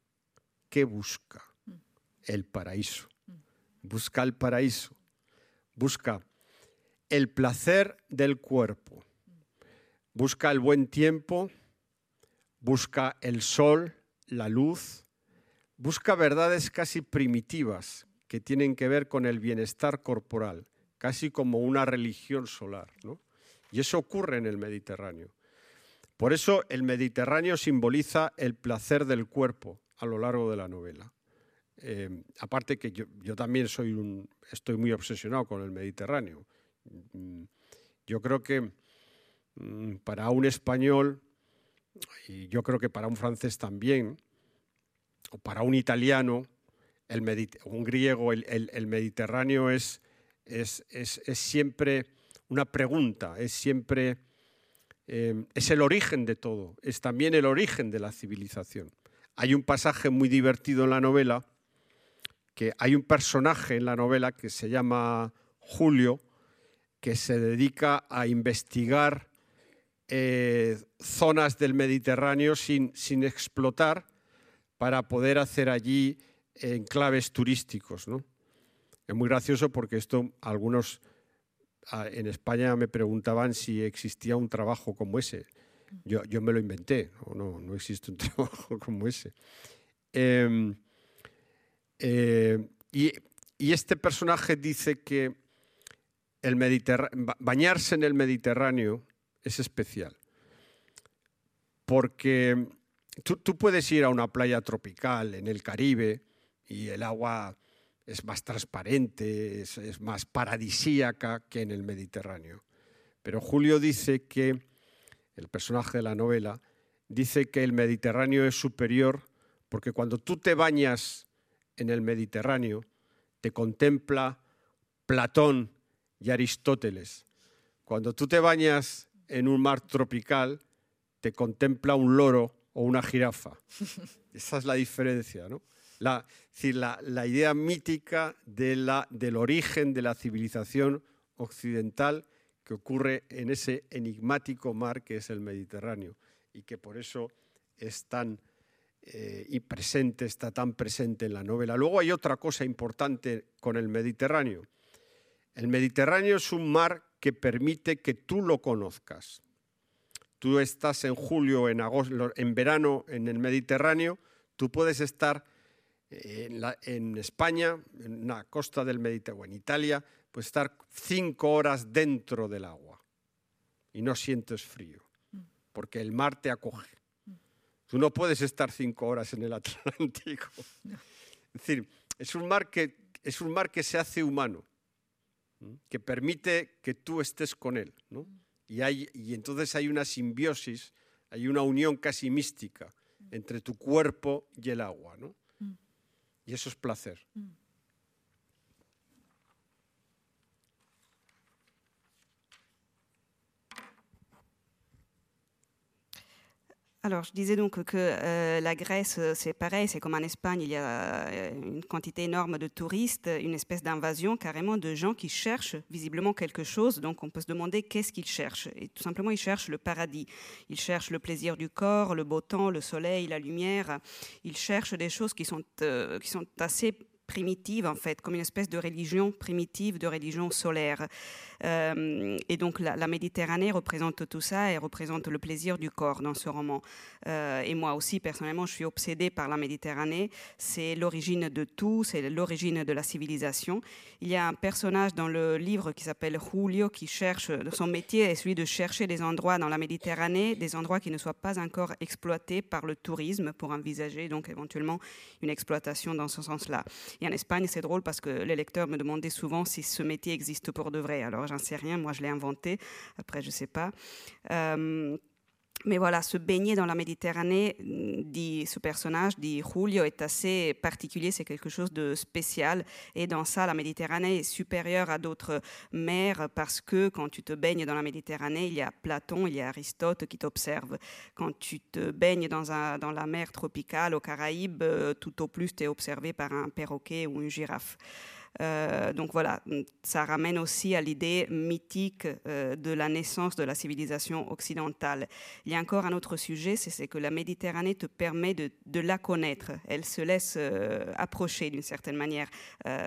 ¿Qué busca? Mm. El paraíso. Mm. Busca el paraíso. Busca el placer del cuerpo. Busca el buen tiempo. Busca el sol, la luz, busca verdades casi primitivas que tienen que ver con el bienestar corporal, casi como una religión solar. ¿no? Y eso ocurre en el Mediterráneo. Por eso el Mediterráneo simboliza el placer del cuerpo a lo largo de la novela. Eh, aparte que yo, también soy estoy muy obsesionado con el Mediterráneo. Mm, yo creo que mm, para un español, y yo creo que para un francés también, o para un italiano, un griego, el, Mediterráneo es, siempre una pregunta, es siempre eh, es el origen de todo, es también el origen de la civilización. Hay un pasaje muy divertido en la novela, que hay un personaje en la novela que se llama Julio, que se dedica a investigar eh, zonas del Mediterráneo sin, explotar para poder hacer allí enclaves turísticos. ¿no? Es muy gracioso porque esto algunos en España me preguntaban si existía un trabajo como ese. Yo, yo me lo inventé, no, no, existe un trabajo como ese. Em, eh, y, este personaje dice que el bañarse en el Mediterráneo es especial. Porque tú, puedes ir a una playa tropical en el Caribe y el agua es más transparente, es, más paradisíaca que en el Mediterráneo. Pero Julio dice que, el personaje de la novela, dice que el Mediterráneo es superior porque cuando tú te bañas en el Mediterráneo te contempla Platón y Aristóteles. Cuando tú te bañas en un mar tropical, te contempla un loro o una jirafa. Esa es la diferencia, ¿no? La, la, idea mítica de la, del origen de la civilización occidental que ocurre en ese enigmático mar que es el Mediterráneo y que por eso es tan eh, y presente, está tan presente en la novela. Luego hay otra cosa importante con el Mediterráneo. El Mediterráneo es un mar que permite que tú lo conozcas. Tú estás en julio, en agosto, en verano en el Mediterráneo, tú puedes estar en, en España, en la costa del Mediterráneo, en Italia, puedes estar cinco horas dentro del agua y no sientes frío, porque el mar te acoge. Tú no puedes estar cinco horas en el Atlántico. Es decir, es un mar que, es un mar que se hace humano, que permite que tú estés con él. Y, hay, y entonces hay una simbiosis, hay una unión casi mística entre tu cuerpo y el agua. ¿no? Mm. Y eso es placer. Mm. Alors, je disais donc que euh, la Grèce, euh, c'est pareil, c'est comme en Espagne, il y a euh, une quantité énorme de touristes, une espèce d'invasion carrément de gens qui cherchent visiblement quelque chose. Donc, on peut se demander qu'est-ce qu'ils cherchent. Et tout simplement, ils cherchent le paradis. Ils cherchent le plaisir du corps, le beau temps, le soleil, la lumière. Ils cherchent des choses qui sont, qui sont assez primitive, en fait, comme une espèce de religion primitive, de religion solaire. Euh, et donc la, Méditerranée représente tout ça et représente le plaisir du corps dans ce roman. Euh, et moi aussi, personnellement, je suis obsédée par la Méditerranée. C'est l'origine de tout, c'est l'origine de la civilisation. Il y a un personnage dans le livre qui s'appelle Julio qui cherche, son métier est celui de chercher des endroits dans la Méditerranée, des endroits qui ne soient pas encore exploités par le tourisme pour envisager donc éventuellement une exploitation dans ce sens-là. Et en Espagne, c'est drôle parce que les lecteurs me demandaient souvent si ce métier existe pour de vrai. Alors, j'en sais rien, moi je l'ai inventé. Après, je sais pas. Euh, mais voilà, se baigner dans la Méditerranée, dit ce personnage, dit Julio, est assez particulier, c'est quelque chose de spécial. Et dans ça, la Méditerranée est supérieure à d'autres mers parce que quand tu te baignes dans la Méditerranée, il y a Platon, il y a Aristote qui t'observent. Quand tu te baignes dans, un, dans la mer tropicale aux Caraïbes, euh, tout au plus, tu es observé par un perroquet ou une girafe. Euh, donc voilà, ça ramène aussi à l'idée mythique euh, de la naissance de la civilisation occidentale. Il y a encore un autre sujet, c'est que la Méditerranée te permet de, la connaître. Elle se laisse euh, approcher d'une certaine manière.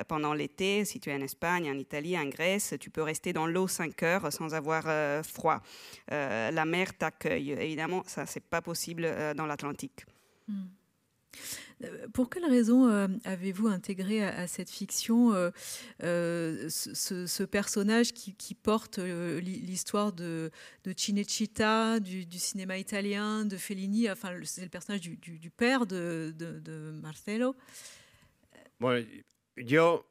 pendant l'été, si tu es en Espagne, en Italie, en Grèce, tu peux rester dans l'eau 5 heures sans avoir froid. la mer t'accueille. Évidemment, ça, c'est pas possible dans l'Atlantique. Hmm. Euh, pour quelle raison euh, avez-vous intégré à, cette fiction euh, ce, personnage qui, porte l'histoire de, de Cinecittà, du, cinéma italien, de Fellini Enfin, c'est le personnage du, père de, Marcelo. Bueno, yo,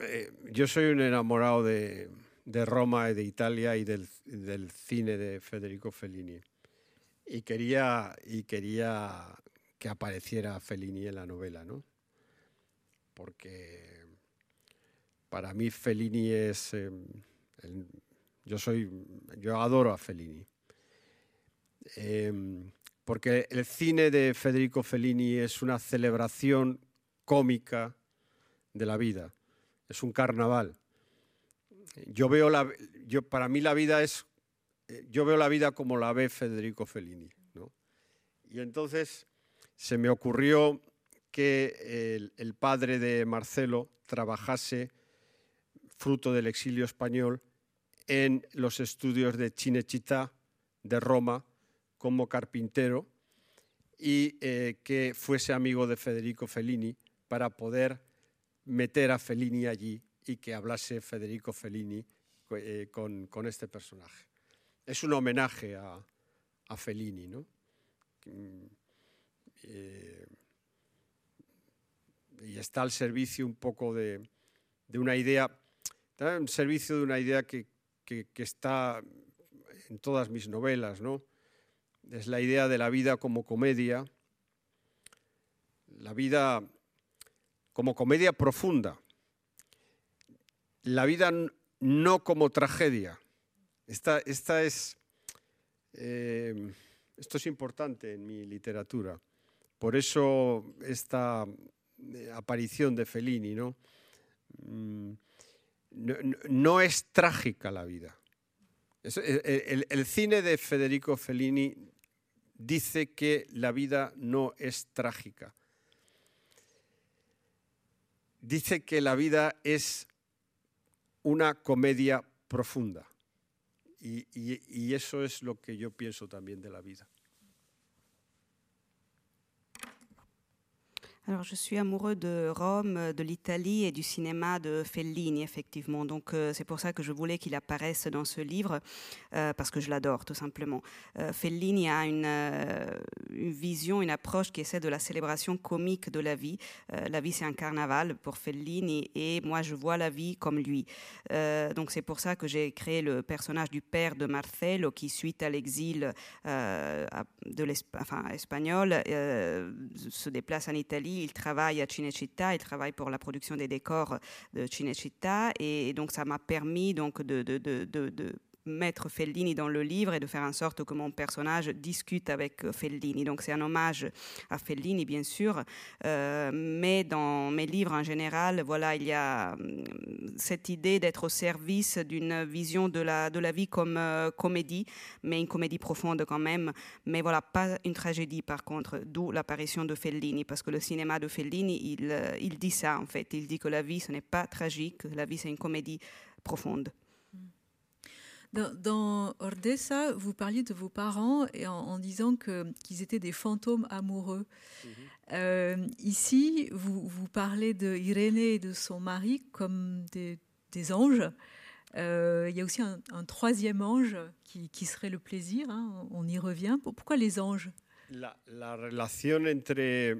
eh, yo soy un enamorado de, de Roma y de Italia y del, del cine de Federico Fellini. Y quería, y quería que apareciera Fellini en la novela, ¿no? Porque para mí Fellini es... Em, yo soy... Yo adoro a Fellini. Em, porque el cine de Federico Fellini es una celebración cómica de la vida. Es un carnaval. Yo veo la... Yo, para mí la vida es... Yo veo la vida como la ve Federico Fellini. ¿no? Y entonces se me ocurrió que el, padre de Marcelo trabajase, fruto del exilio español, en los estudios de Cinecittà de Roma como carpintero y eh, que fuese amigo de Federico Fellini para poder meter a Fellini allí y que hablase Federico Fellini eh, con, este personaje. Es un homenaje a, a Fellini, ¿no? Eh, y está al servicio un poco de, una idea, al servicio de una idea que, está en todas mis novelas, ¿no? Es la idea de la vida como comedia, la vida como comedia profunda, la vida no como tragedia. Esta, esta es, eh, esto es importante en mi literatura. Por eso esta eh, aparición de Fellini, mm, ¿no? No, es trágica la vida. el, cine de Federico Fellini dice que la vida no es trágica. Dice que la vida es una comedia profunda. y eso es lo que yo pienso también de la vida. Alors, je suis amoureux de Rome, de l'Italie et du cinéma de Fellini, effectivement. Donc, euh, c'est pour ça que je voulais qu'il apparaisse dans ce livre, euh, parce que je l'adore, tout simplement. Euh, Fellini a une, vision, une approche qui essaie de la célébration comique de la vie. la vie, c'est un carnaval pour Fellini, et moi, je vois la vie comme lui. donc, c'est pour ça que j'ai créé le personnage du père de Marcelo, qui, suite à l'exil de enfin, espagnol, se déplace en Italie il travaille à Cinecittà, il travaille pour la production des décors de Cinecittà, et donc ça m'a permis donc de, mettre Fellini dans le livre et de faire en sorte que mon personnage discute avec Fellini. Donc c'est un hommage à Fellini, bien sûr, euh, mais dans mes livres en général, voilà, il y a hum, cette idée d'être au service d'une vision de la, de la vie comme euh, comédie, mais une comédie profonde quand même, mais voilà, pas une tragédie par contre, d'où l'apparition de Fellini, parce que le cinéma de Fellini, il, euh, il dit ça en fait, il dit que la vie, ce n'est pas tragique, la vie, c'est une comédie profonde. Dans, Ordessa, vous parliez de vos parents et en, disant qu'ils étaient des fantômes amoureux. Mhm. Euh, ici, vous, vous parlez de Irène et de son mari comme des, anges. Euh, il y a aussi un, troisième ange qui, serait le plaisir. Hein, on y revient. Pourquoi les anges? La, relation entre eh,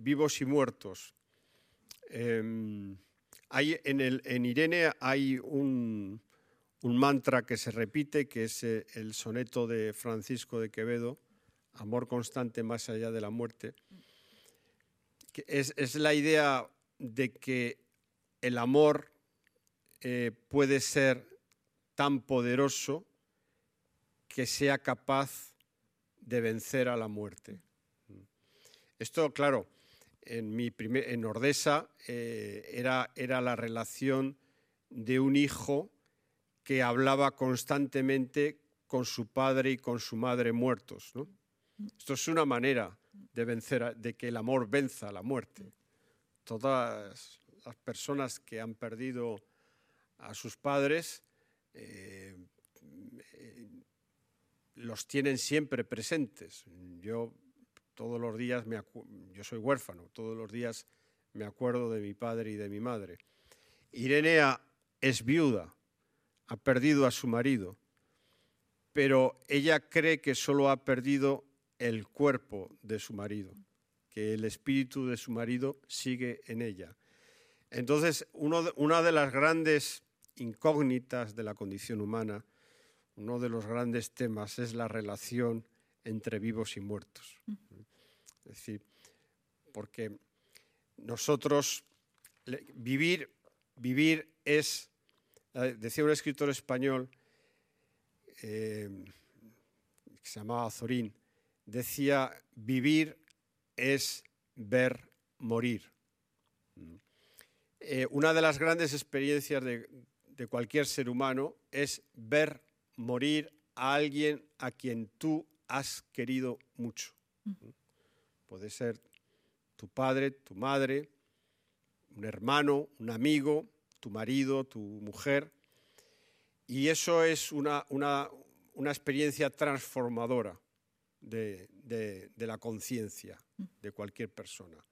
vivos y muertos. Hay en, Irene hay un, mantra que se repite, que es eh, el soneto de Francisco de Quevedo, Amor constante más allá de la muerte. Es, la idea de que el amor eh, puede ser tan poderoso que sea capaz de vencer a la muerte. Esto, claro, en, mi primer, en Ordesa eh, era, era la relación de un hijo que hablaba constantemente con su padre y con su madre muertos. Esto es una manera de vencer, de que el amor venza a la muerte. Todas las personas que han perdido a sus padres eh, los tienen siempre presentes. Yo todos los días me yo soy huérfano, todos los días me acuerdo de mi padre y de mi madre. Irenea es viuda, ha perdido a su marido, pero ella cree que solo ha perdido el cuerpo de su marido, que el espíritu de su marido sigue en ella. Entonces, una de las grandes incógnitas de la condición humana, uno de los grandes temas es la relación entre vivos y muertos. Es decir, porque nosotros vivir, vivir es, eh, decía un escritor español eh, que se llamaba Zorín, decía, vivir es ver morir. Eh, una de las grandes experiencias de, de cualquier ser humano es ver morir a alguien a quien tú has querido mucho. Puede ser tu padre, tu madre, un hermano, un amigo, tu marido, tu mujer. Y eso es una, experiencia transformadora de, de la conciencia de cualquier persona.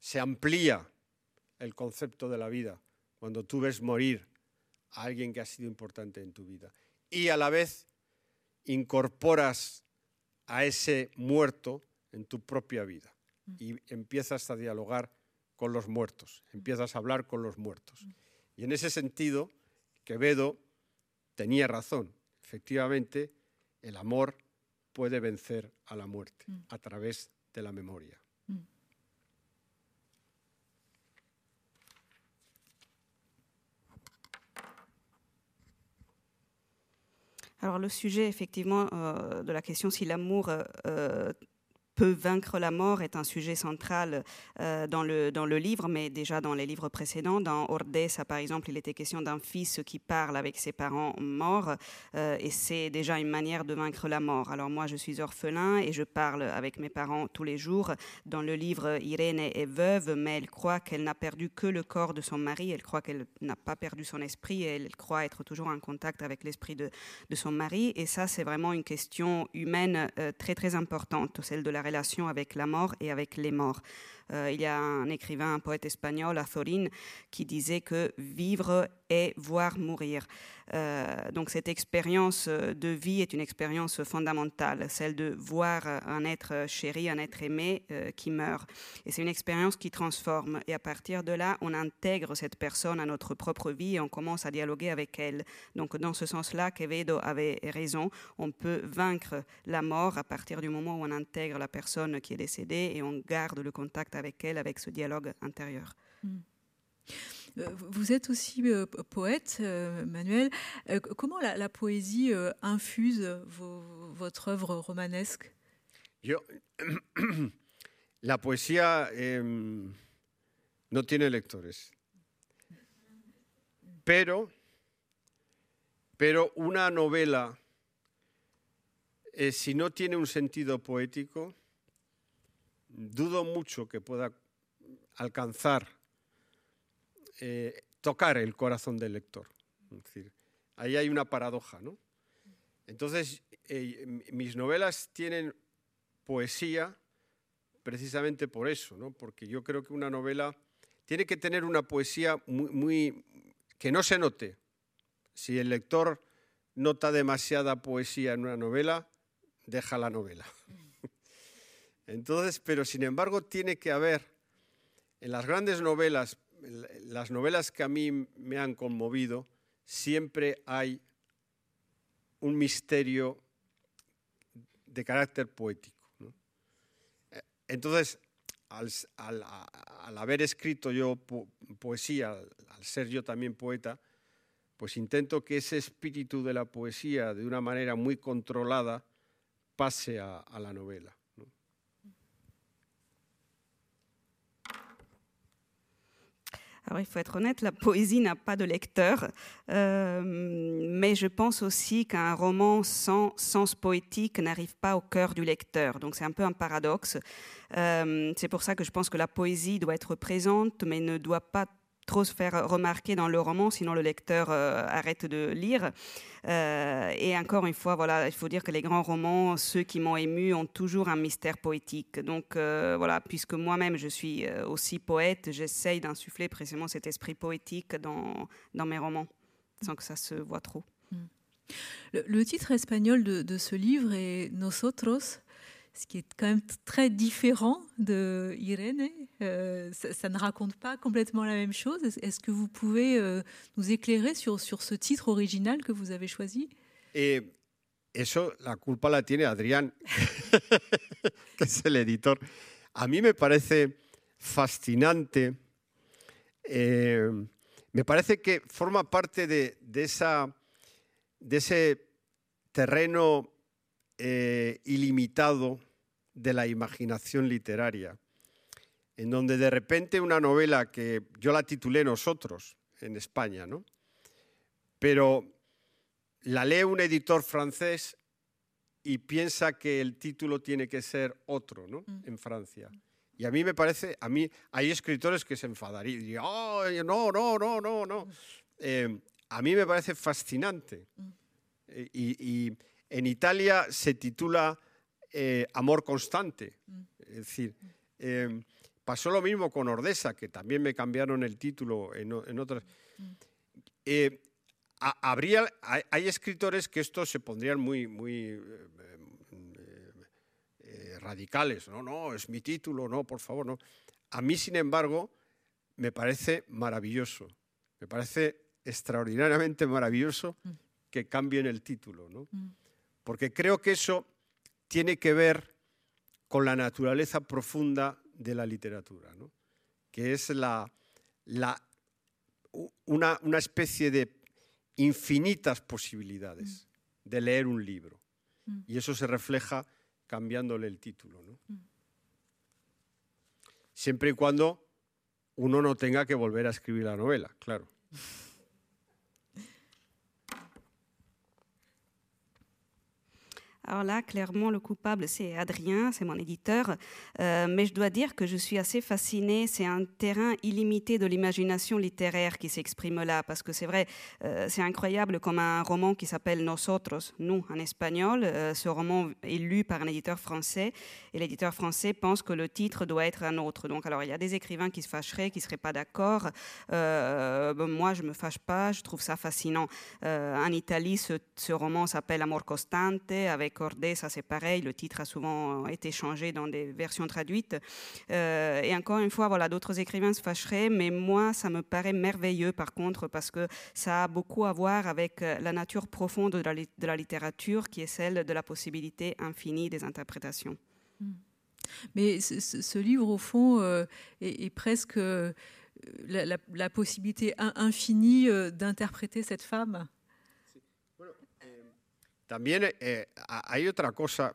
Se amplía el concepto de la vida cuando tú ves morir a alguien que ha sido importante en tu vida. Y a la vez incorporas a ese muerto en tu propia vida y empiezas a dialogar con los muertos, empiezas a hablar con los muertos. Y en ese sentido, Quevedo tenía razón. Efectivamente, el amor puede vencer a la muerte mm. a través de la memoria. Alors le sujet effectivement euh, de la question si l'amour euh, peut vaincre la mort est un sujet central euh, dans, le, dans le livre, mais déjà dans les livres précédents. Dans Ordesa, par exemple, il était question d'un fils qui parle avec ses parents morts, euh, et c'est déjà une manière de vaincre la mort. Alors moi, je suis orphelin et je parle avec mes parents tous les jours. Dans le livre, Irène est veuve, mais elle croit qu'elle n'a perdu que le corps de son mari, elle croit qu'elle n'a pas perdu son esprit, et elle croit être toujours en contact avec l'esprit de, son mari, et ça, c'est vraiment une question humaine euh, très très importante, celle de la relation avec la mort et avec les morts. Euh, il y a un écrivain, un poète espagnol, Azorín, qui disait que vivre est voir mourir. Euh, donc cette expérience de vie est une expérience fondamentale, celle de voir un être chéri, un être aimé euh, qui meurt. Et c'est une expérience qui transforme. Et à partir de là, on intègre cette personne à notre propre vie et on commence à dialoguer avec elle. Donc dans ce sens-là, Quevedo avait raison. On peut vaincre la mort à partir du moment où on intègre la personne qui est décédée et on garde le contact avec elle, avec ce dialogue intérieur. Mm. Euh, vous êtes aussi euh, poète, euh, Manuel. comment la, poésie infuse votre œuvre romanesque La poesía no tiene lectores, pero, pero una novela, si no tiene un sentido poético, dudo mucho que pueda alcanzar, eh, tocar el corazón del lector. Es decir, ahí hay una paradoja, ¿no? Entonces, eh, mis novelas tienen poesía precisamente por eso, ¿no? Porque yo creo que una novela tiene que tener una poesía muy, muy que no se note. Si el lector nota demasiada poesía en una novela, deja la novela. Entonces, pero sin embargo tiene que haber en las grandes novelas, las novelas que a mí me han conmovido, siempre hay un misterio de carácter poético. Entonces, al, haber escrito yo poesía, al ser yo también poeta, pues intento que ese espíritu de la poesía, de una manera muy controlada, pase a la novela. Alors il faut être honnête, la poésie n'a pas de lecteur, euh, mais je pense aussi qu'un roman sans sens poétique n'arrive pas au cœur du lecteur. Donc c'est un peu un paradoxe. Euh, c'est pour ça que je pense que la poésie doit être présente, mais ne doit pas trop se faire remarquer dans le roman, sinon le lecteur arrête de lire. et encore une fois, voilà, il faut dire que les grands romans, ceux qui m'ont ému, ont toujours un mystère poétique. Donc voilà, puisque moi-même je suis aussi poète, j'essaye d'insuffler précisément cet esprit poétique dans, mes romans, sans que ça se voit trop. Mm. Le, titre espagnol de, ce livre est Nosotros, ce qui est quand même très différent de Irene. Euh, ça, ne raconte pas complètement la même chose. Est-ce que vous pouvez euh, nous éclairer sur, sur ce titre original que vous avez choisi? Et eso, la culpa la tiene Adrián, que es el editor. A mí me parece fascinante. Eh, me parece que forma parte de, de esa de ese terreno eh, ilimitado de la imaginación literaria, en donde de repente una novela que yo la titulé Nosotros en España, ¿no? pero la lee un editor francés y piensa que el título tiene que ser otro ¿no? Mm. en Francia. Y a mí me parece, a mí hay escritores que se enfadarían y dirían, no, no, no, no, no. Mm. Eh, a mí me parece fascinante. Mm. Eh, y, en Italia se titula eh, Amor Constante. Mm. Es decir, em, pasó lo mismo con Ordesa, que también me cambiaron el título en, otras. Mm. Eh, habría, hay, escritores que estos se pondrían muy, muy radicales. No, no, es mi título, no, por favor, no. A mí, sin embargo, me parece maravilloso. Me parece extraordinariamente maravilloso mm. que cambien el título, ¿no? Porque creo que eso tiene que ver con la naturaleza profunda de la literatura, ¿no? que es la, la, una, una, especie de infinitas posibilidades mm. de leer un libro. Y eso se refleja cambiándole el título. ¿no? Siempre y cuando uno no tenga que volver a escribir la novela, claro. Alors là, clairement, le coupable, c'est Adrien, c'est mon éditeur. Euh, mais je dois dire que je suis assez fascinée. C'est un terrain illimité de l'imagination littéraire qui s'exprime là. Parce que c'est vrai, euh, c'est incroyable comme un roman qui s'appelle Nosotros, nous, en espagnol. Euh, ce roman est lu par un éditeur français. Et l'éditeur français pense que le titre doit être un autre. Donc, alors, il y a des écrivains qui se fâcheraient, qui ne seraient pas d'accord. moi, je ne me fâche pas. Je trouve ça fascinant. en Italie, ce, roman s'appelle Amor Costante, avec ça c'est pareil, le titre a souvent été changé dans des versions traduites. Euh, et encore une fois, voilà, d'autres écrivains se fâcheraient, mais moi, ça me paraît merveilleux par contre, parce que ça a beaucoup à voir avec euh, la nature profonde de la, littérature, qui est celle de la possibilité infinie des interprétations. Hmm. Mais ce, livre, au fond, euh, est, presque la, possibilité infinie d'interpréter cette femme? También eh, hay otra cosa.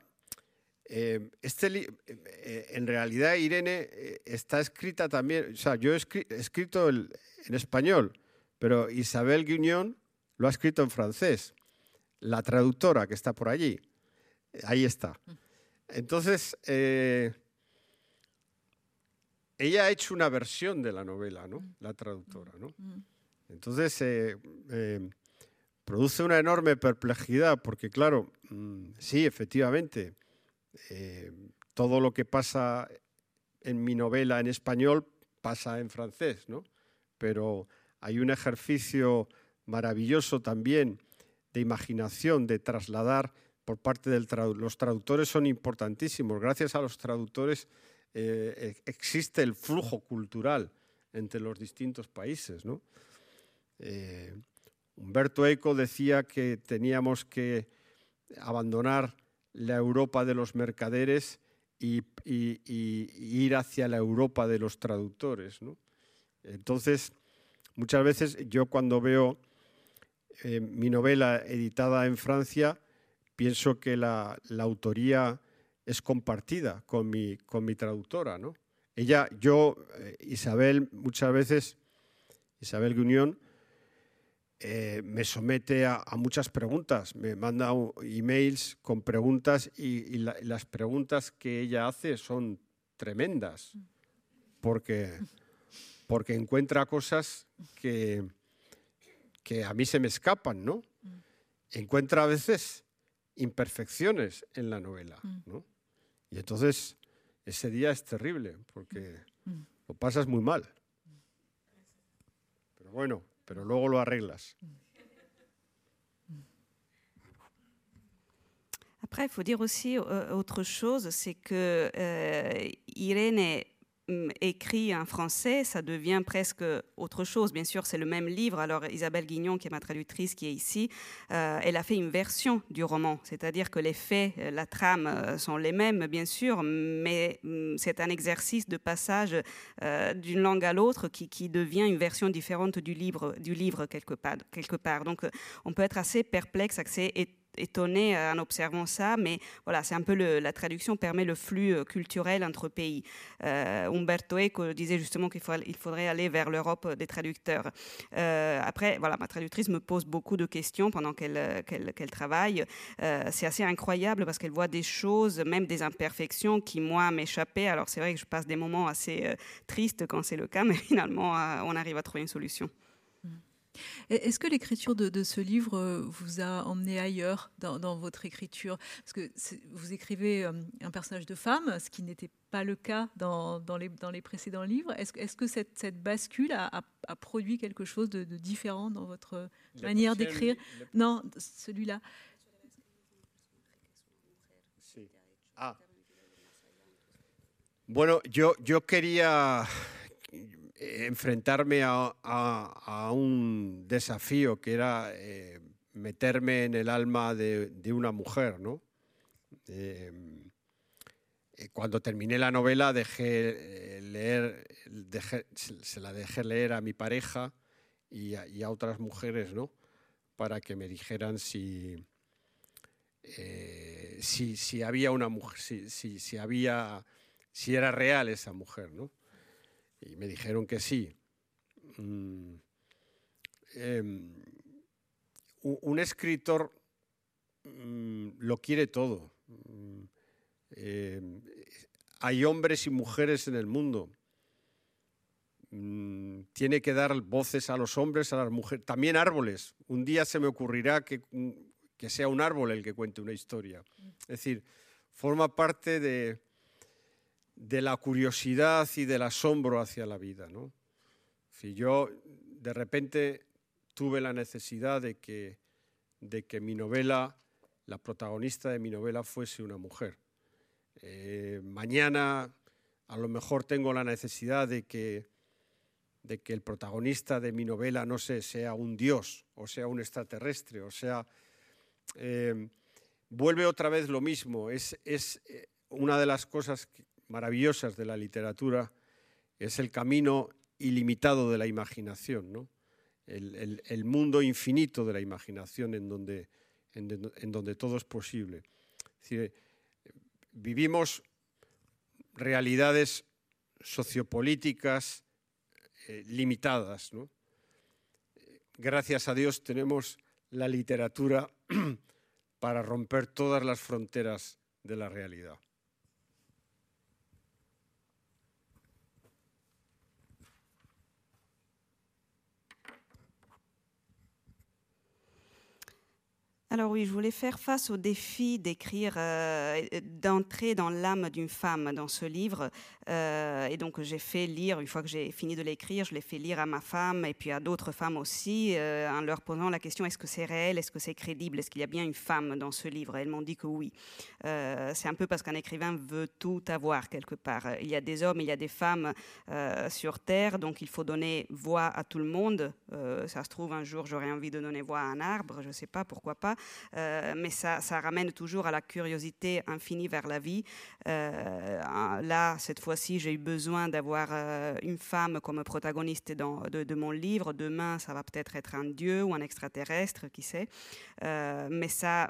Eh, este eh, en realidad, Irene, está escrita también, o sea, yo he escrito en español, pero Isabel Guiñón lo ha escrito en francés. La traductora que está por allí, ahí está. Entonces, ella ha hecho una versión de la novela, ¿no? La traductora, ¿no? Mm. Entonces, produce una enorme perplejidad porque, claro, mm, sí, efectivamente, eh, todo lo que pasa en mi novela en español pasa en francés, ¿no? Pero hay un ejercicio maravilloso también de imaginación, de trasladar por parte de los traductores son importantísimos. Gracias a los traductores eh, e-, existe el flujo cultural entre los distintos países, ¿no? Eh, Humberto Eco decía que teníamos que abandonar la Europa de los mercaderes y, ir hacia la Europa de los traductores. Entonces, muchas veces yo cuando veo eh, mi novela editada en Francia, pienso que la, autoría es compartida con mi, con mi traductora. ¿no? Ella, yo, eh, Isabel, muchas veces, Isabel Guñón, eh, me somete a, muchas preguntas, me manda emails con preguntas y, las preguntas que ella hace son tremendas, porque, porque encuentra cosas que, que a mí se me escapan, ¿no? Encuentra a veces imperfecciones en la novela, ¿no? Y entonces ese día es terrible, porque lo pasas muy mal. Pero bueno, pero luego lo arreglas. Après, il faut dire aussi euh, autre chose, c'est que euh, écrit en français, ça devient presque autre chose. Bien sûr, c'est le même livre. Alors, Isabelle Guignon, qui est ma traductrice, qui est ici, euh, elle a fait une version du roman. C'est-à-dire que les faits, la trame sont les mêmes, bien sûr, mais c'est un exercice de passage d'une langue à l'autre qui, qui, devient une version différente du livre, du livre quelque, part, quelque part. Donc, on peut être assez perplexe, assez étonné en observant ça, mais voilà, c'est un peu la traduction permet le flux euh, culturel entre pays. Euh, Umberto Eco disait justement qu'il il faudrait aller vers l'Europe des traducteurs. Euh, après, voilà, ma traductrice me pose beaucoup de questions pendant qu'elle qu'elle travaille. c'est assez incroyable parce qu'elle voit des choses, même des imperfections qui, moi, m'échappaient. Alors, c'est vrai que je passe des moments assez tristes quand c'est le cas, mais finalement, on arrive à trouver une solution. Est-ce que l'écriture de, ce livre euh, vous a emmené ailleurs dans, votre écriture? Parce que vous écrivez euh, un personnage de femme, ce qui n'était pas le cas dans, les, dans les, précédents livres. Est-ce que cette, cette bascule a, produit quelque chose de, différent dans votre manière d'écrire? Non, celui-là. Ah. Bueno, yo, yo quería enfrentarme a, un desafío que era eh, meterme en el alma de, una mujer, ¿no? Eh, cuando terminé la novela dejé eh, leer, se la dejé leer a mi pareja y a, otras mujeres, ¿no? Para que me dijeran si, si, si, había una mujer, si, si, había, si era real esa mujer, ¿no? Y me dijeron que sí. Mm, em, un escritor mm, lo quiere todo. Mm, em, hay hombres y mujeres en el mundo. tiene que dar voces a los hombres, a las mujeres, también árboles. Un día se me ocurrirá que, que sea un árbol el que cuente una historia. Es decir, forma parte de, de la curiosidad y del asombro hacia la vida. ¿no? Si yo de repente tuve la necesidad de que, de que mi novela, la protagonista de mi novela fuese una mujer. Eh, mañana a lo mejor tengo la necesidad de que, de que el protagonista de mi novela, no sé, sea un dios o sea un extraterrestre, o sea... Eh, vuelve otra vez lo mismo. Es, es eh, una de las cosas maravillosas de la literatura es el camino ilimitado de la imaginación, el, mundo infinito de la imaginación en donde, en, donde todo es posible. vivimos realidades sociopolíticas eh, limitadas. Gracias a Dios tenemos la literatura para romper todas las fronteras de la realidad. Alors oui, je voulais faire face au défi d'écrire, euh, d'entrer dans l'âme d'une femme dans ce livre. Euh, et donc j'ai fait lire, une fois que j'ai fini de l'écrire, je l'ai fait lire à ma femme et puis à d'autres femmes aussi, euh, en leur posant la question est-ce que c'est réel, est-ce que c'est crédible, est-ce qu'il y a bien une femme dans ce livre? Elles m'ont dit que oui. c'est un peu parce qu'un écrivain veut tout avoir quelque part. Il y a des hommes, il y a des femmes sur Terre, donc il faut donner voix à tout le monde. ça se trouve, un jour j'aurais envie de donner voix à un arbre, je ne sais pas, pourquoi pas. Euh, mais ça, ramène toujours à la curiosité infinie vers la vie. Euh, là, cette fois-ci, j'ai eu besoin d'avoir euh, une femme comme protagoniste de, mon livre. Demain, ça va peut-être être un dieu ou un extraterrestre, qui sait. mais ça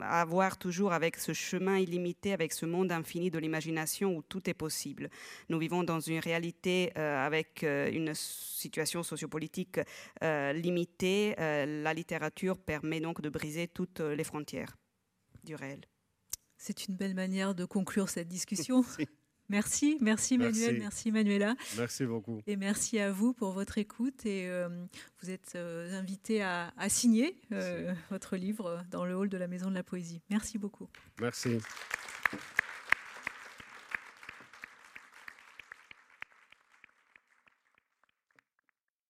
à voir toujours avec ce chemin illimité, avec ce monde infini de l'imagination où tout est possible. Nous vivons dans une réalité avec une situation sociopolitique limitée. la littérature permet donc de briser toutes les frontières du réel. C'est une belle manière de conclure cette discussion. Merci, merci Manuel, merci, Manuela. Merci beaucoup. Et merci à vous pour votre écoute. Et vous êtes invité à, à signer votre livre dans le hall de la Maison de la Poésie. Merci beaucoup. Merci.